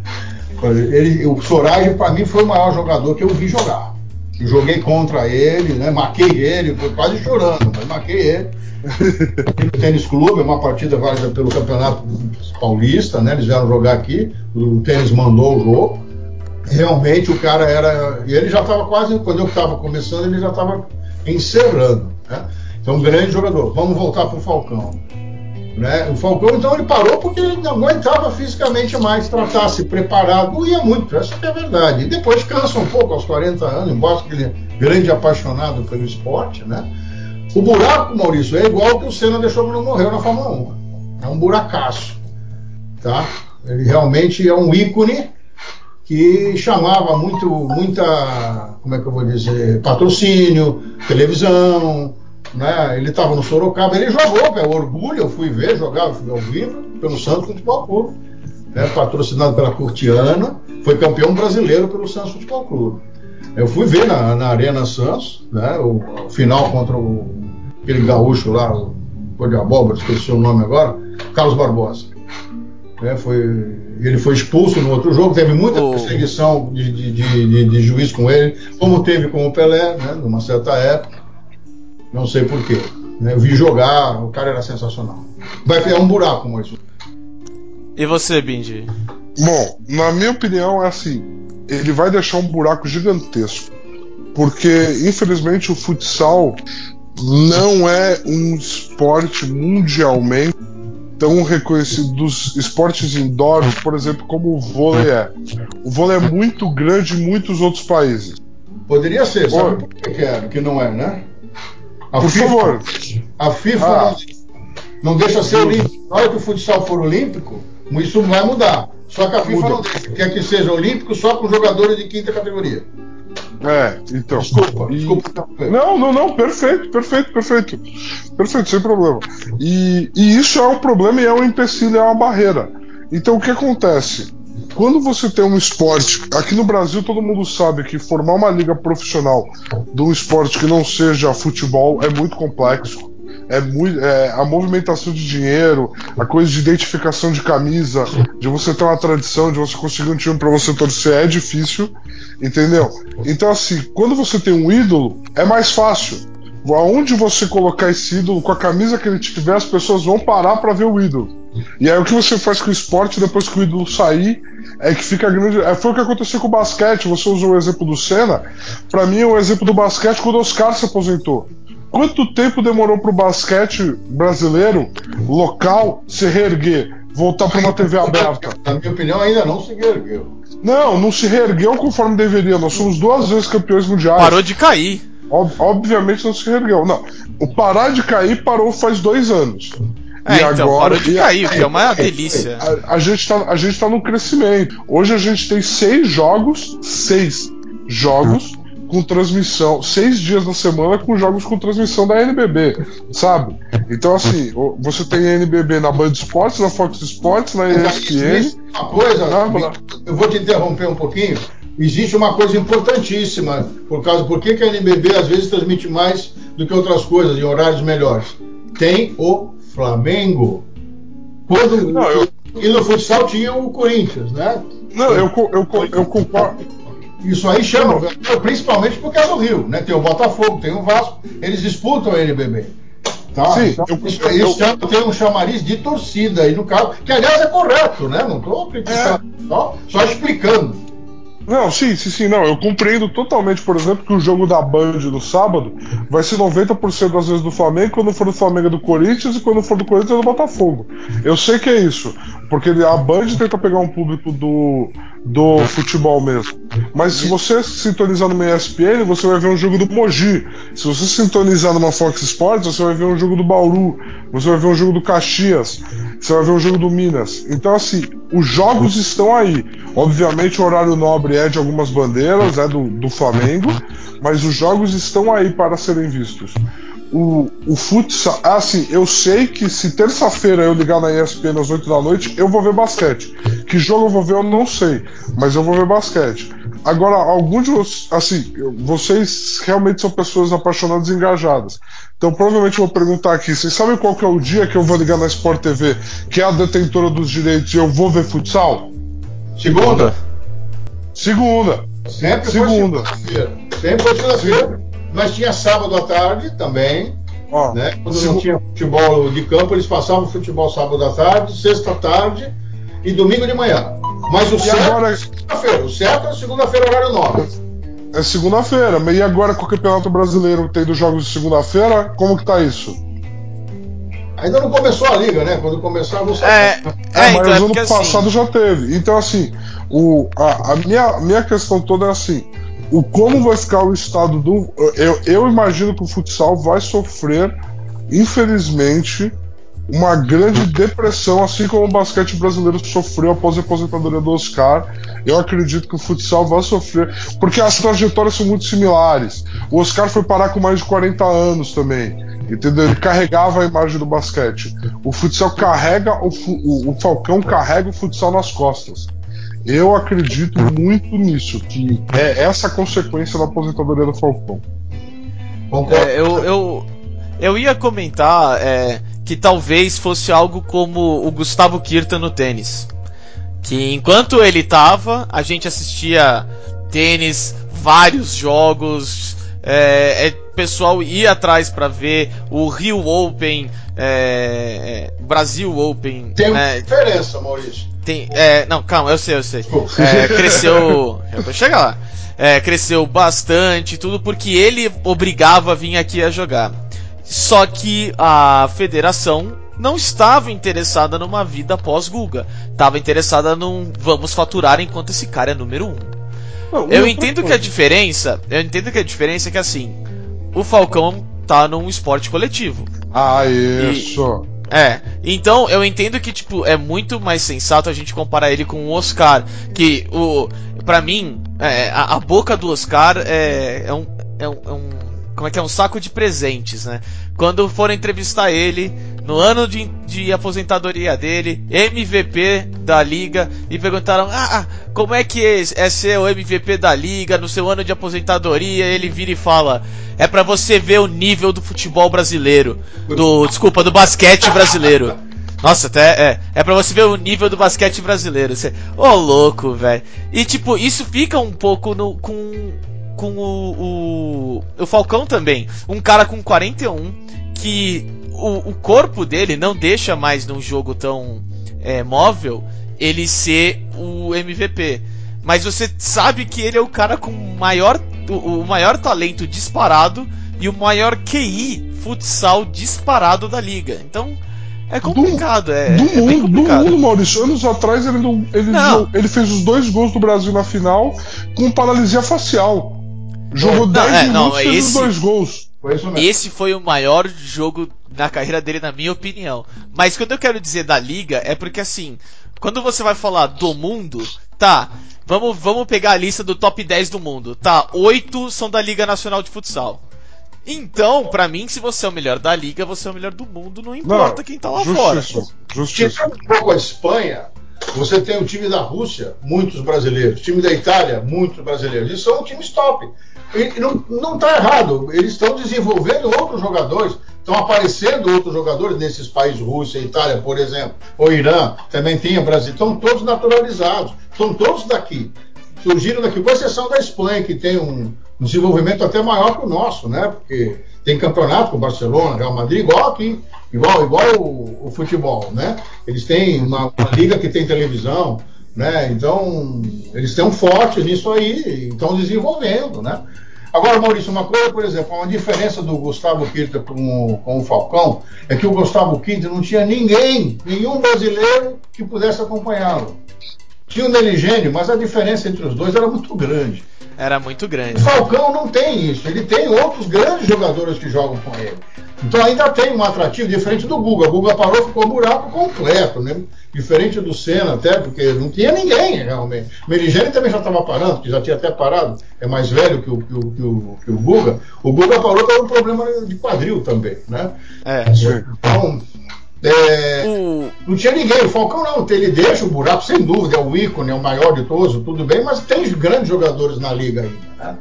ele, o Sorage, para mim, foi o maior jogador que eu vi jogar. Eu joguei contra ele, né? Marquei ele, foi quase chorando, mas marquei ele. no tênis clube, uma partida válida pelo Campeonato Paulista, né? Eles vieram jogar aqui, o tênis mandou o jogo realmente o cara era. E ele já estava quase, quando eu estava começando, ele já estava encerrando. Né? Então, um grande jogador. Vamos voltar para o Falcão. Né? O Falcão, então, ele parou porque ele não aguentava fisicamente mais tratar, se preparar, doía muito, essa é a verdade. E depois cansa um pouco aos 40 anos, embora ele é grande apaixonado pelo esporte, né? O buraco, Maurício, é igual que o Senna deixou quando morreu na Fórmula 1. É um buracaço. Tá? Ele realmente é um ícone que chamava muito, muita, como é que eu vou dizer, patrocínio, televisão, né? Ele estava no Sorocaba, ele jogou, é orgulho, eu fui ver, jogava ao vivo pelo Santos Futebol Clube, né? patrocinado pela Curtiana, foi campeão brasileiro pelo Santos Futebol Clube. Eu fui ver na, na Arena Santos, né? O, o final contra o, aquele gaúcho lá, o de Abóbora, esqueci o nome agora, Carlos Barbosa. Né? Foi ele foi expulso no outro jogo, teve muita perseguição de, de, de, de, juiz com ele, como teve com o Pelé, né, numa certa época. Não sei porquê. Né, eu vi jogar, o cara era sensacional. Vai é um buraco, Moisés. E você, Bindi? Bom, na minha opinião é assim. ele vai deixar um buraco gigantesco. Porque, infelizmente, o futsal não é um esporte mundialmente tão reconhecido dos esportes indoor, por exemplo, como o vôlei é. O vôlei é muito grande em muitos outros países. Poderia ser, sabe por que, é, que não é, né? A por FIFA, favor. A FIFA ah. não, não, deixa ser olímpico. Na hora que o futsal for olímpico, isso vai mudar. Só que a FIFA Muda. não deixa. Quer que seja olímpico só com jogadores de quinta categoria. É, então. Desculpa, e... desculpa. Não, não, não, perfeito, perfeito, perfeito. Perfeito, sem problema. E, e isso é um problema e é um empecilho, é uma barreira. Então o que acontece? Quando você tem um esporte, aqui no Brasil todo mundo sabe que formar uma liga profissional de um esporte que não seja futebol é muito complexo é muito é, a movimentação de dinheiro, a coisa de identificação de camisa, de você ter uma tradição, de você conseguir um time para você torcer é difícil, entendeu? Então assim, quando você tem um ídolo, é mais fácil. Aonde você colocar esse ídolo, com a camisa que ele tiver, as pessoas vão parar para ver o ídolo. E aí o que você faz com o esporte depois que o ídolo sair é que fica grande. É, foi o que aconteceu com o basquete. Você usou o exemplo do Senna. Para mim é o um exemplo do basquete quando o Oscar se aposentou. Quanto tempo demorou para o basquete brasileiro, local, se reerguer? Voltar para uma TV aberta? Na minha opinião, ainda não se reergueu. Não, não se reergueu conforme deveria. Nós somos duas vezes campeões mundiais. Parou de cair. Ob obviamente não se reergueu. Não. O parar de cair parou faz dois anos. É, e então, agora, parou de cair, o que é uma delícia. A, a, gente tá, a gente tá no crescimento. Hoje a gente tem seis jogos, seis jogos com transmissão, seis dias na semana com jogos com transmissão da NBB, sabe? Então, assim, você tem NBB na Band Esportes, na Fox Sports, na ESPN. Uma coisa, na... eu vou te interromper um pouquinho. Existe uma coisa importantíssima, por causa por que a NBB às vezes transmite mais do que outras coisas, em horários melhores. Tem o Flamengo. Quando, Não, eu... E no futsal tinha o Corinthians, né? Não, eu, eu, eu, eu concordo. Isso aí chama, principalmente porque é do Rio, né? Tem o Botafogo, tem o Vasco, eles disputam a NBB. Tá? Sim, então, eu, isso, isso eu, tem um chamariz de torcida aí no caso, que aliás é correto, né? Não estou criticando, é. só, só explicando. Não, sim, sim, sim, não. Eu compreendo totalmente, por exemplo, que o jogo da Band no sábado vai ser 90% das vezes do Flamengo, quando for do Flamengo é do Corinthians e quando for do Corinthians é do Botafogo. Eu sei que é isso, porque a Band tenta pegar um público do, do futebol mesmo. Mas se você sintonizar numa ESPN, você vai ver um jogo do Mogi. Se você sintonizar numa Fox Sports, você vai ver um jogo do Bauru. Você vai ver um jogo do Caxias. Você vai ver um jogo do Minas. Então, assim, os jogos estão aí. Obviamente, o horário nobre é de algumas bandeiras, é do, do Flamengo. Mas os jogos estão aí para serem vistos o, o futsal. Ah, assim, eu sei que se terça-feira eu ligar na ESPN às 8 da noite, eu vou ver basquete. Que jogo eu vou ver, eu não sei, mas eu vou ver basquete. Agora, alguns de vocês, assim, vocês realmente são pessoas apaixonadas e engajadas. Então, provavelmente eu vou perguntar aqui: vocês sabem qual que é o dia que eu vou ligar na Sport TV, que é a detentora dos direitos, e eu vou ver futsal? Segunda. Segunda. Sempre segunda. Sempre foi segunda-feira. Mas tinha sábado à tarde também. Oh, né? Quando não tinha futebol de campo, eles passavam futebol sábado à tarde, sexta à tarde e domingo de manhã. Mas o e certo agora... é segunda-feira. O certo é segunda-feira, horário 9. É segunda-feira, mas e agora com o Campeonato Brasileiro tendo jogos de segunda-feira, como que tá isso? Ainda não começou a liga, né? Quando começar, você. É, é, é, mas então é ano assim- passado assim... já teve. Então, assim, o, a, a minha, minha questão toda é assim: o como vai ficar o estado do. Eu, eu imagino que o futsal vai sofrer, infelizmente, uma grande depressão, assim como o basquete brasileiro sofreu após a aposentadoria do Oscar. Eu acredito que o futsal vai sofrer, porque as trajetórias são muito similares. O Oscar foi parar com mais de 40 anos também, entendeu? Ele carregava a imagem do basquete. O futsal carrega, o, o, o Falcão carrega o futsal nas costas. Eu acredito muito nisso, que é essa a consequência da aposentadoria do Falcão. É, eu, eu, eu ia comentar é, que talvez fosse algo como o Gustavo Kirta no tênis. Que enquanto ele tava, a gente assistia tênis, vários jogos, é, é pessoal ir atrás para ver o Rio Open, é, é, Brasil Open. Tem né? diferença, Maurício. Tem, é, não, calma, eu sei, eu sei. É, cresceu. Eu vou chegar lá. É, cresceu bastante, tudo porque ele obrigava a vir aqui a jogar. Só que a federação não estava interessada numa vida pós-Guga. Estava interessada num vamos faturar enquanto esse cara é número um. Não, Eu entendo que a diferença. Eu entendo que a diferença é que assim. O Falcão tá num esporte coletivo. Ah, isso. É, então eu entendo que, tipo, é muito mais sensato a gente comparar ele com o Oscar. Que, o, pra mim, é, a, a boca do Oscar é, é, um, é, um, é um. Como é que é? Um saco de presentes, né? Quando foram entrevistar ele, no ano de, de aposentadoria dele, MVP da liga, e perguntaram: Ah, como é que é, é ser o MVP da liga no seu ano de aposentadoria? Ele vira e fala: É pra você ver o nível do futebol brasileiro. Do, desculpa, do basquete brasileiro. Nossa, até é. É pra você ver o nível do basquete brasileiro. Ô louco, velho. E tipo, isso fica um pouco no, com, com o, o, o Falcão também. Um cara com 41 que o, o corpo dele não deixa mais num jogo tão é, móvel ele ser o MVP. Mas você sabe que ele é o cara com maior, o, o maior talento disparado e o maior QI futsal disparado da liga. Então é complicado, é, do, é bem mundo, do complicado. mundo, Maurício. Anos atrás ele, ele, ele fez os dois gols do Brasil na final com paralisia facial. Jogou Não, 10 é, não, minutos e fez esse- dois gols. Foi isso mesmo. Esse foi o maior jogo na carreira dele, na minha opinião. Mas quando eu quero dizer da liga, é porque assim, quando você vai falar do mundo, tá, vamos, vamos pegar a lista do top 10 do mundo. Tá, oito são da Liga Nacional de Futsal. Então, pra mim, se você é o melhor da liga, você é o melhor do mundo, não importa quem tá lá fora. justiça, Justiça. Tirando um pouco a Espanha, você tem o time da Rússia, muitos brasileiros. O time da Itália, muitos brasileiros. E são times top. E não, está errado. Eles estão desenvolvendo outros jogadores. Estão aparecendo outros jogadores nesses países, Rússia, Itália, por exemplo, ou Irã, também o Brasil. Estão todos naturalizados. Estão todos daqui. Surgiram daqui, com exceção da Espanha, que tem um, desenvolvimento até maior que o nosso, né? Porque tem campeonato com Barcelona, Real Madrid, igual aqui, igual, igual o, o futebol, né? Eles têm uma, uma liga que tem televisão, né? Então, eles estão fortes nisso aí, e estão desenvolvendo, né? Agora, Maurício, uma coisa, por exemplo, uma diferença do Gustavo Kirta com, o- com o Falcão é que o Gustavo Kirta não tinha ninguém, nenhum brasileiro que pudesse acompanhá-lo. Tinha o Neligênio, mas a diferença entre os dois era muito grande. Era muito O grande. Falcão não tem isso, ele tem outros grandes jogadores que jogam com ele. Então ainda tem um atrativo diferente do Guga. O Guga parou, ficou um buraco completo, né? Diferente do Senna até, porque não tinha ninguém realmente. Meligeni também já estava parando, que já tinha até parado, é mais velho que o, que o, que o, que o Guga. O Guga parou por um problema de quadril também, né? É. Então, é, não tinha ninguém. O Falcão não, ele deixa o buraco, sem dúvida, é o ícone, é o maior de todos, tudo bem, mas tem grandes jogadores na liga ainda, né?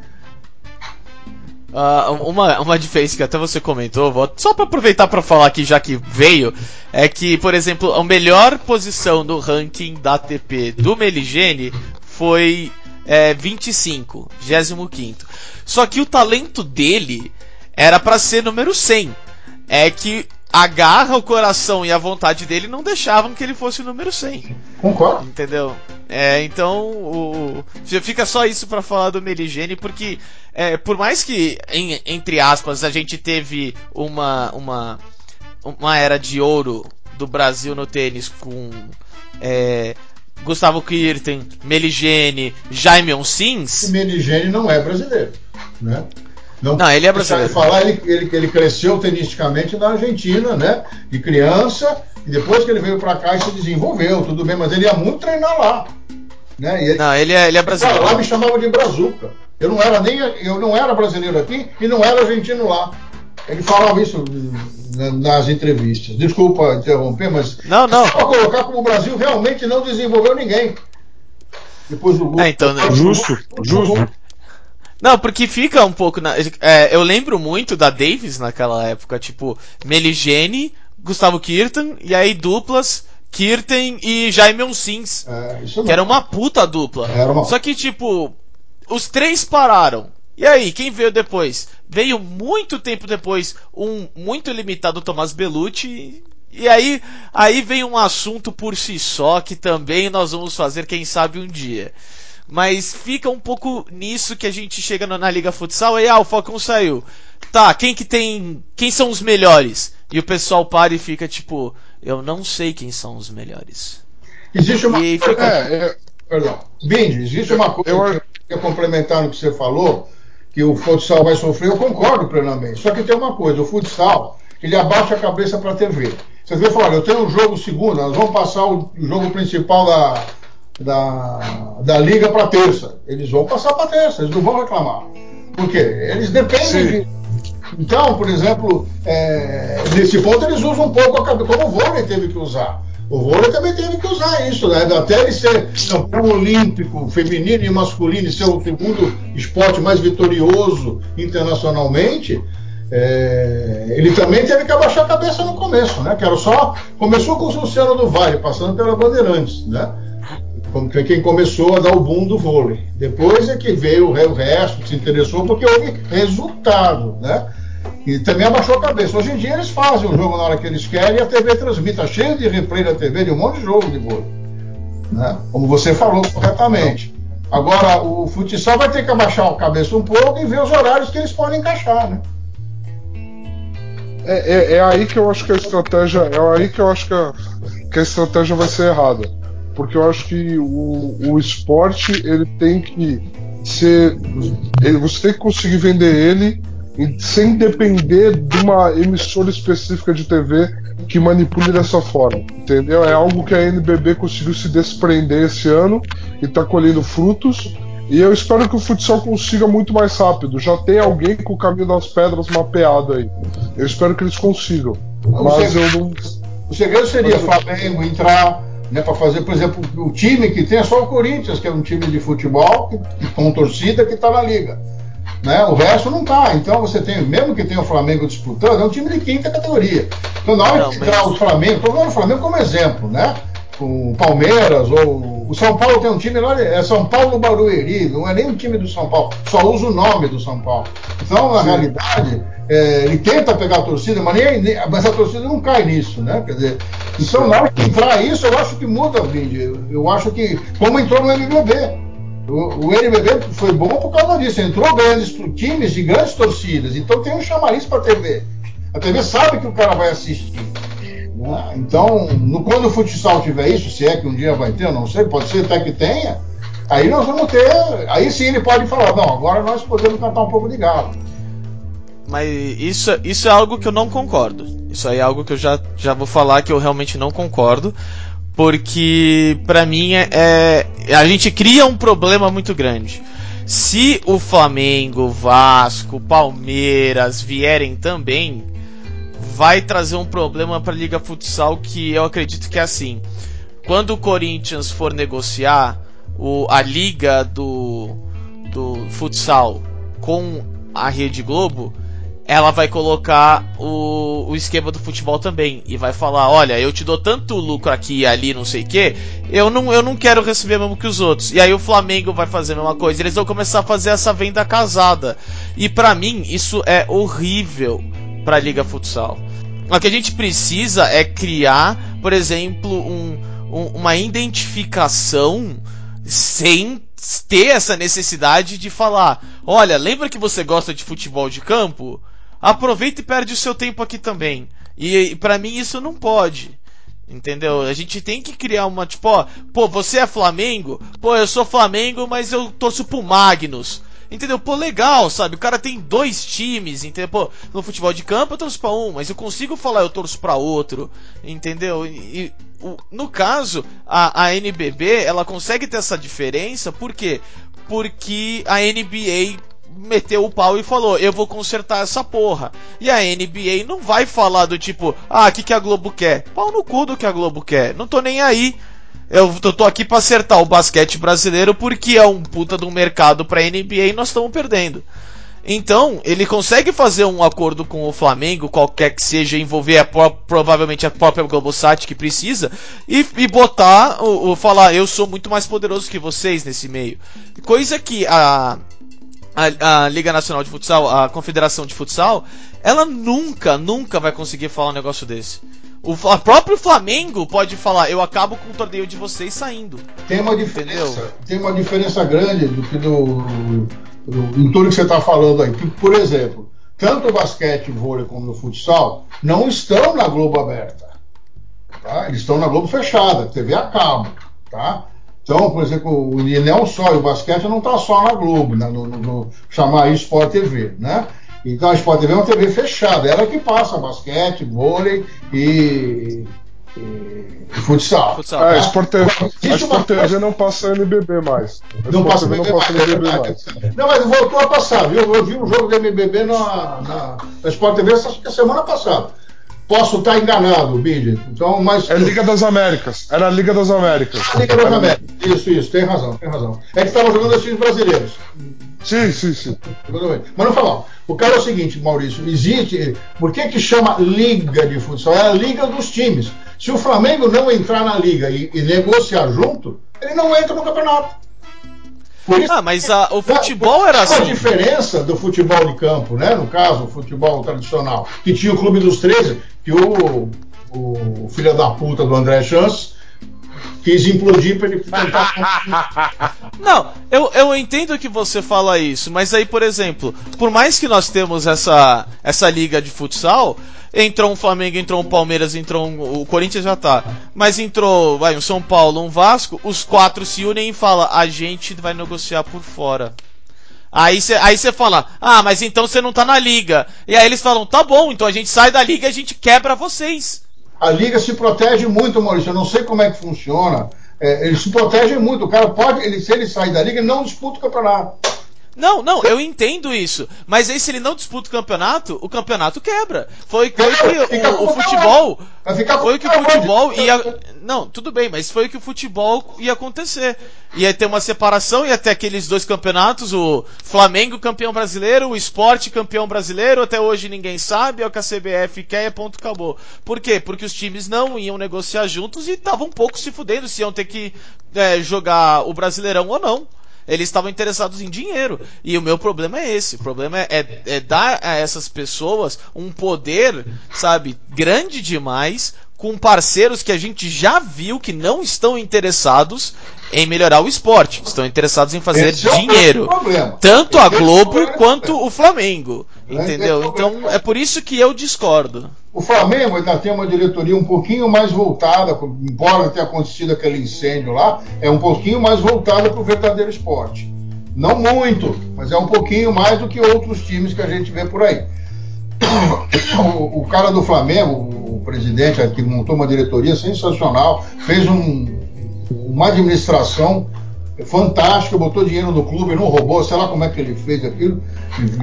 Ah, uma, uma diferença que até você comentou, vou- só pra aproveitar pra falar aqui, já que veio, é que, por exemplo, a melhor posição do ranking da ATP do Meligene foi é, 25, 25. Só que o talento dele era pra ser número 100. É que a garra, o coração e a vontade dele não deixavam que ele fosse o número 100. Concordo. Entendeu? É, então, o, já fica só isso pra falar do Meligene, porque é, por mais que, em- entre aspas, a gente teve uma, uma, uma era de ouro do Brasil no tênis com é, Gustavo Kirten, Meligene, Jaime O Sims. Meligeni não é brasileiro, né? Não, ele é brasileiro. falar, ele, ele, ele cresceu tenisticamente na Argentina, né? De criança, e depois que ele veio pra cá e se desenvolveu, tudo bem, mas ele ia muito treinar lá. Né? E ele, Não, ele é, ele é Cara, lá brasileiro. me chamavam de brazuca. Eu não era nem eu não era brasileiro aqui e não era argentino lá. Ele falava isso na- nas entrevistas. Desculpa interromper, mas Não, não. só colocar como o Brasil realmente não desenvolveu ninguém. Depois do É, então, né? Justo, justo. Não, porque fica um pouco. Na, é, eu lembro muito da Davis naquela época, tipo, Meligene, Gustavo Kirten, e aí duplas, Kirten e Jaime Sims. É, Que era uma puta dupla. Era uma- Só que, tipo, os três pararam. E aí, quem veio depois? Veio muito tempo depois um muito limitado Tomás Bellucci. E aí, aí vem um assunto por si só que também nós vamos fazer, quem sabe, um dia. Mas fica um pouco nisso que a gente chega na Liga Futsal e ah, o Falcão saiu. Tá, quem que tem. Quem são os melhores? E o pessoal para e fica tipo, eu não sei quem são os melhores. Existe uma. E fica- É, é, Perdão. Bindi, existe uma coisa Eu- que eu queria complementar no que você falou, que o futsal vai sofrer, eu concordo plenamente. Só que tem uma coisa, o futsal, ele abaixa a cabeça para a TV. Você vê, fala, olha, eu tenho um jogo segundo, nós vamos passar o jogo principal da, da, da liga para terça. Eles vão passar para terça, eles não vão reclamar. Por quê? Eles dependem de. Então, por exemplo, é, nesse ponto eles usam um pouco a cabeça, como o vôlei teve que usar. O vôlei também teve que usar isso, né? Até ele ser campeão olímpico, feminino e masculino, e ser o segundo esporte mais vitorioso internacionalmente, é, ele também teve que abaixar a cabeça no começo, né? Que era só. Começou com o Luciano do Vale, passando pela Bandeirantes, né? Que quem começou a dar o boom do vôlei. Depois é que veio o re- o resto, se interessou, porque houve resultado, né? E também abaixou a cabeça. Hoje em dia eles fazem o jogo na hora que eles querem e a TV transmite. Está cheio de replay da TV de um monte de jogo de vôlei. Né? Como você falou corretamente. Agora, o futsal vai ter que abaixar a cabeça um pouco e ver os horários que eles podem encaixar, né? é, é- é aí que eu acho que a estratégia. É aí que eu acho que a, que a estratégia vai ser errada. Porque eu acho que o, o esporte ele tem que ser. ele- você tem que conseguir vender ele sem depender de uma emissora específica de TV que manipule dessa forma. Entendeu? É algo que a NBB conseguiu se desprender esse ano e está colhendo frutos. E eu espero que o futsal consiga muito mais rápido. Já tem alguém com o caminho das pedras mapeado aí. Eu espero que eles consigam. Mas eu não. O segredo seria o Flamengo entrar né, para fazer, por exemplo, o time que tem é só o Corinthians, que é um time de futebol que, com torcida que está na liga. Né? O resto não está. Então você tem, mesmo que tenha o Flamengo disputando, é um time de quinta categoria. Então na hora Não, que mas- entrar o Flamengo, estou falando o Flamengo como exemplo, né? O Palmeiras ou o São Paulo tem um time lá, é São Paulo Barueri, não é nem um time do São Paulo, só usa o nome do São Paulo. Então, na realidade, é, ele tenta pegar a torcida, mas, nem, mas a torcida não cai nisso, né? Quer dizer, então na hora que entrar isso, eu acho que muda, Vindi. Eu, eu acho que, como entrou no NBB. O, o NBB foi bom por causa disso. Entrou grandes times de grandes torcidas. Então tem um chamariz para a TV. A TV sabe que o cara vai assistir. Né? Então, no- quando o futsal tiver isso, se é que um dia vai ter, eu não sei, pode ser até que tenha, aí nós vamos ter. Aí sim ele pode falar: não, agora nós podemos cantar um pouco de galo. Mas isso, isso é algo que eu não concordo. Isso aí é algo que eu já, já vou falar que eu realmente não concordo. Porque, pra mim, é, é- a gente cria um problema muito grande. Se o Flamengo, Vasco, Palmeiras vierem também, vai trazer um problema pra Liga Futsal que eu acredito que é assim. Quando o Corinthians for negociar o, a liga do, do futsal com a Rede Globo, ela vai colocar o, o esquema do futebol também e vai falar, olha, eu te dou tanto lucro aqui e ali, não sei o que, eu não, eu não quero receber mesmo que os outros. E aí o Flamengo vai fazer a mesma coisa, eles vão começar a fazer essa venda casada. E pra mim isso é horrível pra Liga Futsal. O que a gente precisa é criar, por exemplo, um, um- uma identificação sem ter essa necessidade de falar: olha, lembra que você gosta de futebol de campo? Aproveita e perde o seu tempo aqui também. E, e para mim isso não pode. Entendeu? A gente tem que criar uma, tipo, ó, pô, você é Flamengo? Pô, eu sou Flamengo, mas eu torço pro Magnus. Entendeu? Pô, legal, sabe? O cara tem dois times, entendeu? Pô, no futebol de campo eu torço pra um, mas eu consigo falar eu torço pra outro, entendeu? E, o- no caso, a, a NBB, ela consegue ter essa diferença, por quê? Porque a NBA meteu o pau e falou: Eu vou consertar essa porra. E a NBA não vai falar do tipo: Ah, o que, que a Globo quer? Pau no cu do que a Globo quer. Não tô nem aí. Eu, tô aqui pra acertar o basquete brasileiro porque é um puta de um mercado pra NBA e nós estamos perdendo. Então, ele consegue fazer um acordo com o Flamengo, qualquer que seja, envolver a provavelmente a própria Globosat que precisa, e, e botar, o, o- falar, eu sou muito mais poderoso que vocês nesse meio. Coisa que a, a, a, Liga Nacional de Futsal, a Confederação de Futsal, ela nunca, nunca vai conseguir falar um negócio desse. O próprio Flamengo pode falar, eu acabo com o torneio de vocês saindo. Tem uma diferença, tem uma diferença grande do que do, do em tudo que você está falando aí. Por exemplo, tanto o basquete, o vôlei como o futsal não estão na Globo aberta. Tá? Eles estão na Globo fechada, TV a cabo. Tá? Então, por exemplo, o, e não só, o basquete não está só na Globo, né? no, no, no, chamar Sport TV, né? Então a Sport TV é uma TV fechada, ela que passa basquete, vôlei e, e, e futsal. futsal. É, a Sport TV, a Sport TV não passa NBB mais. A não passa, não passa NBB mais. Não, mas voltou a passar, viu? Eu vi um jogo de NBB na, na, na Sport TV acho que a semana passada. Posso estar enganado, Billy. Então, mas. É a Liga das Américas. Era a Liga das Américas. A Liga das Américas. Isso, isso, tem razão, tem razão. É que estava jogando os times brasileiros. Sim, sim, sim. Mas não falar. O cara é o seguinte, Maurício, existe. Por que, que chama Liga de Futsal? É a Liga dos times. Se o Flamengo não entrar na Liga e, e negociar junto, ele não entra no campeonato. Isso, ah, mas a, o futebol era assim. A diferença do futebol de campo, né? No caso, o futebol tradicional, que tinha o Clube dos 13, que o, o filho da puta do André Chance quis implodir para ele tentar. Não, eu, eu entendo que você fala isso, mas aí, por exemplo, por mais que nós temos essa, essa liga de futsal, entrou um Flamengo, entrou um Palmeiras, entrou um, o Corinthians já tá, mas entrou, vai, um São Paulo, um Vasco, os quatro se unem e fala, a gente vai negociar por fora. Aí você aí fala, ah, mas então você não tá na liga. E aí eles falam, tá bom, então a gente sai da liga e a gente quebra vocês. A liga se protege muito, Maurício. Eu não sei como é que funciona. É, eles se protegem muito. O cara pode, ele, se ele sair da liga, ele não disputa o campeonato. Não, não, eu entendo isso. Mas aí se ele não disputa o campeonato, o campeonato quebra. Foi, foi que o, o futebol. Foi o que o futebol ia. Não, tudo bem, mas foi o que o futebol ia acontecer. Ia ter uma separação, ia ter aqueles dois campeonatos, o Flamengo campeão brasileiro, o esporte campeão brasileiro, até hoje ninguém sabe, é o que a CBF quer e ponto acabou. Por quê? Porque os times não iam negociar juntos e estavam um pouco se fudendo se iam ter que é, jogar o Brasileirão ou não. Eles estavam interessados em dinheiro. E o meu problema é esse. O problema é, é, é dar a essas pessoas um poder, sabe, grande demais com parceiros que a gente já viu que não estão interessados em melhorar o esporte, estão interessados em fazer Esse dinheiro. É Tanto a Globo quanto o Flamengo. Entendeu? Então é por isso que eu discordo. O Flamengo ainda tem uma diretoria um pouquinho mais voltada, embora tenha acontecido aquele incêndio lá, é um pouquinho mais voltada para o verdadeiro esporte. Não muito, mas é um pouquinho mais do que outros times que a gente vê por aí. O, o cara do Flamengo, o presidente que montou uma diretoria sensacional, fez um, uma administração fantástica, botou dinheiro no clube, não roubou, sei lá como é que ele fez aquilo.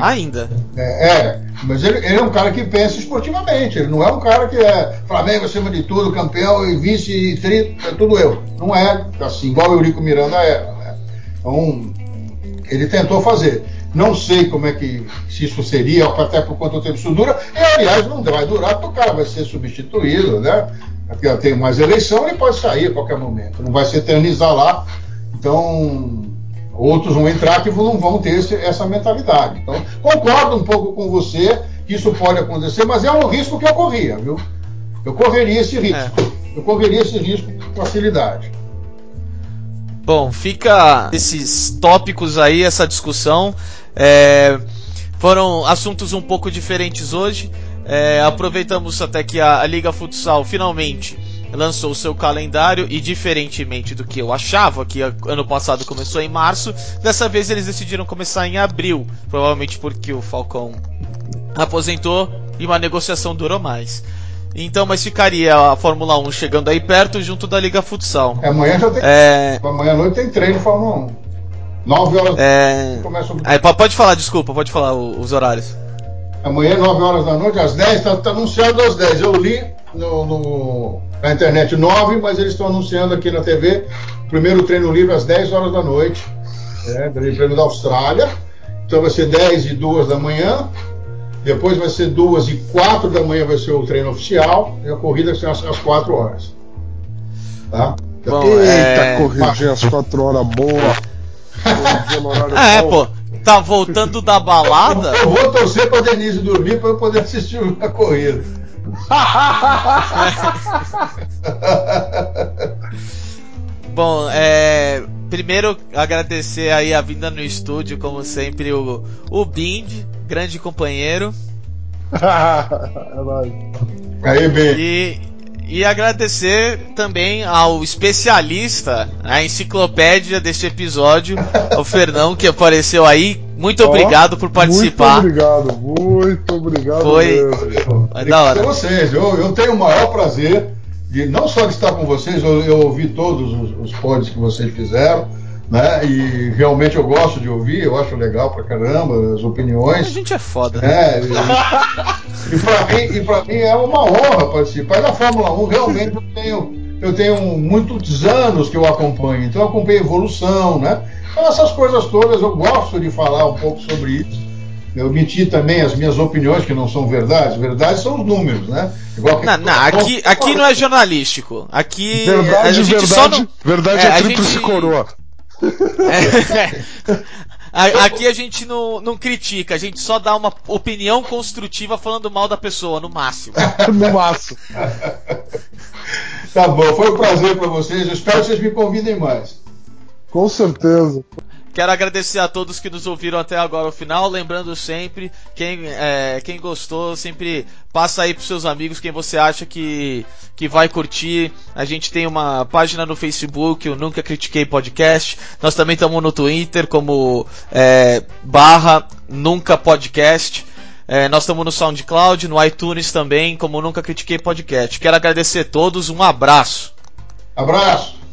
Ainda. É, é mas ele, ele, é um cara que pensa esportivamente, ele não é um cara que é Flamengo acima de tudo, campeão e vice e tri, é tudo eu. Não é assim, igual o Eurico Miranda era. Né? Então, ele tentou fazer. Não sei como é que se isso seria, até por quanto tempo isso dura. E aliás, não vai durar, porque o cara vai ser substituído, né? Porque tem mais eleição, ele pode sair a qualquer momento. Não vai se eternizar lá. Então, outros vão entrar que não vão ter esse, essa mentalidade. Então, concordo um pouco com você que isso pode acontecer, mas é um risco que eu corria, viu? Eu correria esse risco. É. Eu correria esse risco com facilidade. Bom, fica esses tópicos aí, essa discussão. É, foram assuntos um pouco diferentes hoje. É, aproveitamos até que a, a, Liga Futsal finalmente lançou o seu calendário e, diferentemente do que eu achava, que ano passado começou em março, dessa vez eles decidiram começar em abril. Provavelmente porque o Falcão aposentou e uma negociação durou mais. Então, mas ficaria a Fórmula 1 chegando aí perto junto da Liga Futsal. É, amanhã já tem. É... Amanhã à noite tem treino Fórmula 1. 9 horas é... começa o... é, Pode falar, desculpa, pode falar os horários. Amanhã, 9 horas da noite, às 10, está tá anunciado às 10. Eu li no, no, na internet 9, mas eles estão anunciando aqui na TV. Primeiro treino livre às 10 horas da noite. É, Grande Prêmio da Austrália. Então vai ser 10 e 2 da manhã. Depois vai ser 2 e 4 da manhã vai ser o treino oficial. E a corrida vai ser às, às 4 horas. Tá? Bom, Eita, é... corridinha às 4 horas boa. É, pô. tá voltando da balada. Eu vou torcer pra Denise dormir pra eu poder assistir a corrida. Bom, é, primeiro agradecer aí a vinda no estúdio, como sempre, o, o Bind, grande companheiro. é nóis. Aí, bem. E, e agradecer também ao especialista, a enciclopédia deste episódio, o Fernão, que apareceu aí. Muito Ó, obrigado por participar. Muito obrigado, muito obrigado. Foi. mesmo. Da hora. Vocês. Eu, eu tenho o maior prazer de não só de estar com vocês, eu, eu ouvi todos os, os pods que vocês fizeram, né? E realmente eu gosto de ouvir, eu acho legal pra caramba as A opiniões. gente é foda. né? E, e para mim, e pra mim é uma honra participar. Da Fórmula 1 realmente eu tenho, eu tenho muitos anos que eu acompanho, então eu acompanho a evolução, né? Então essas coisas todas eu gosto de falar um pouco sobre isso. Eu meti também as minhas opiniões, que não são verdades. Verdades são os números, né? Igual que- Não, não, aqui, aqui não é jornalístico. Aqui Verdade, a gente verdade, só não. verdade é, é, a tríplice gente- coroa. É. A- Aqui a gente não, não critica, a gente só dá uma opinião construtiva falando mal da pessoa, no máximo. No máximo. Tá bom, foi um prazer para vocês. Eu espero que vocês me convidem mais. Com certeza. Quero agradecer a todos que nos ouviram até agora o final. Lembrando sempre, quem, é, quem gostou, sempre passa aí pros seus amigos, quem você acha que, que vai curtir. A gente tem uma página no Facebook, o Nunca Critiquei Podcast. Nós também estamos no Twitter como é, barra Nunca Podcast. É, nós estamos no SoundCloud, no iTunes também, como Nunca Critiquei Podcast. Quero agradecer a todos, um abraço. Abraço.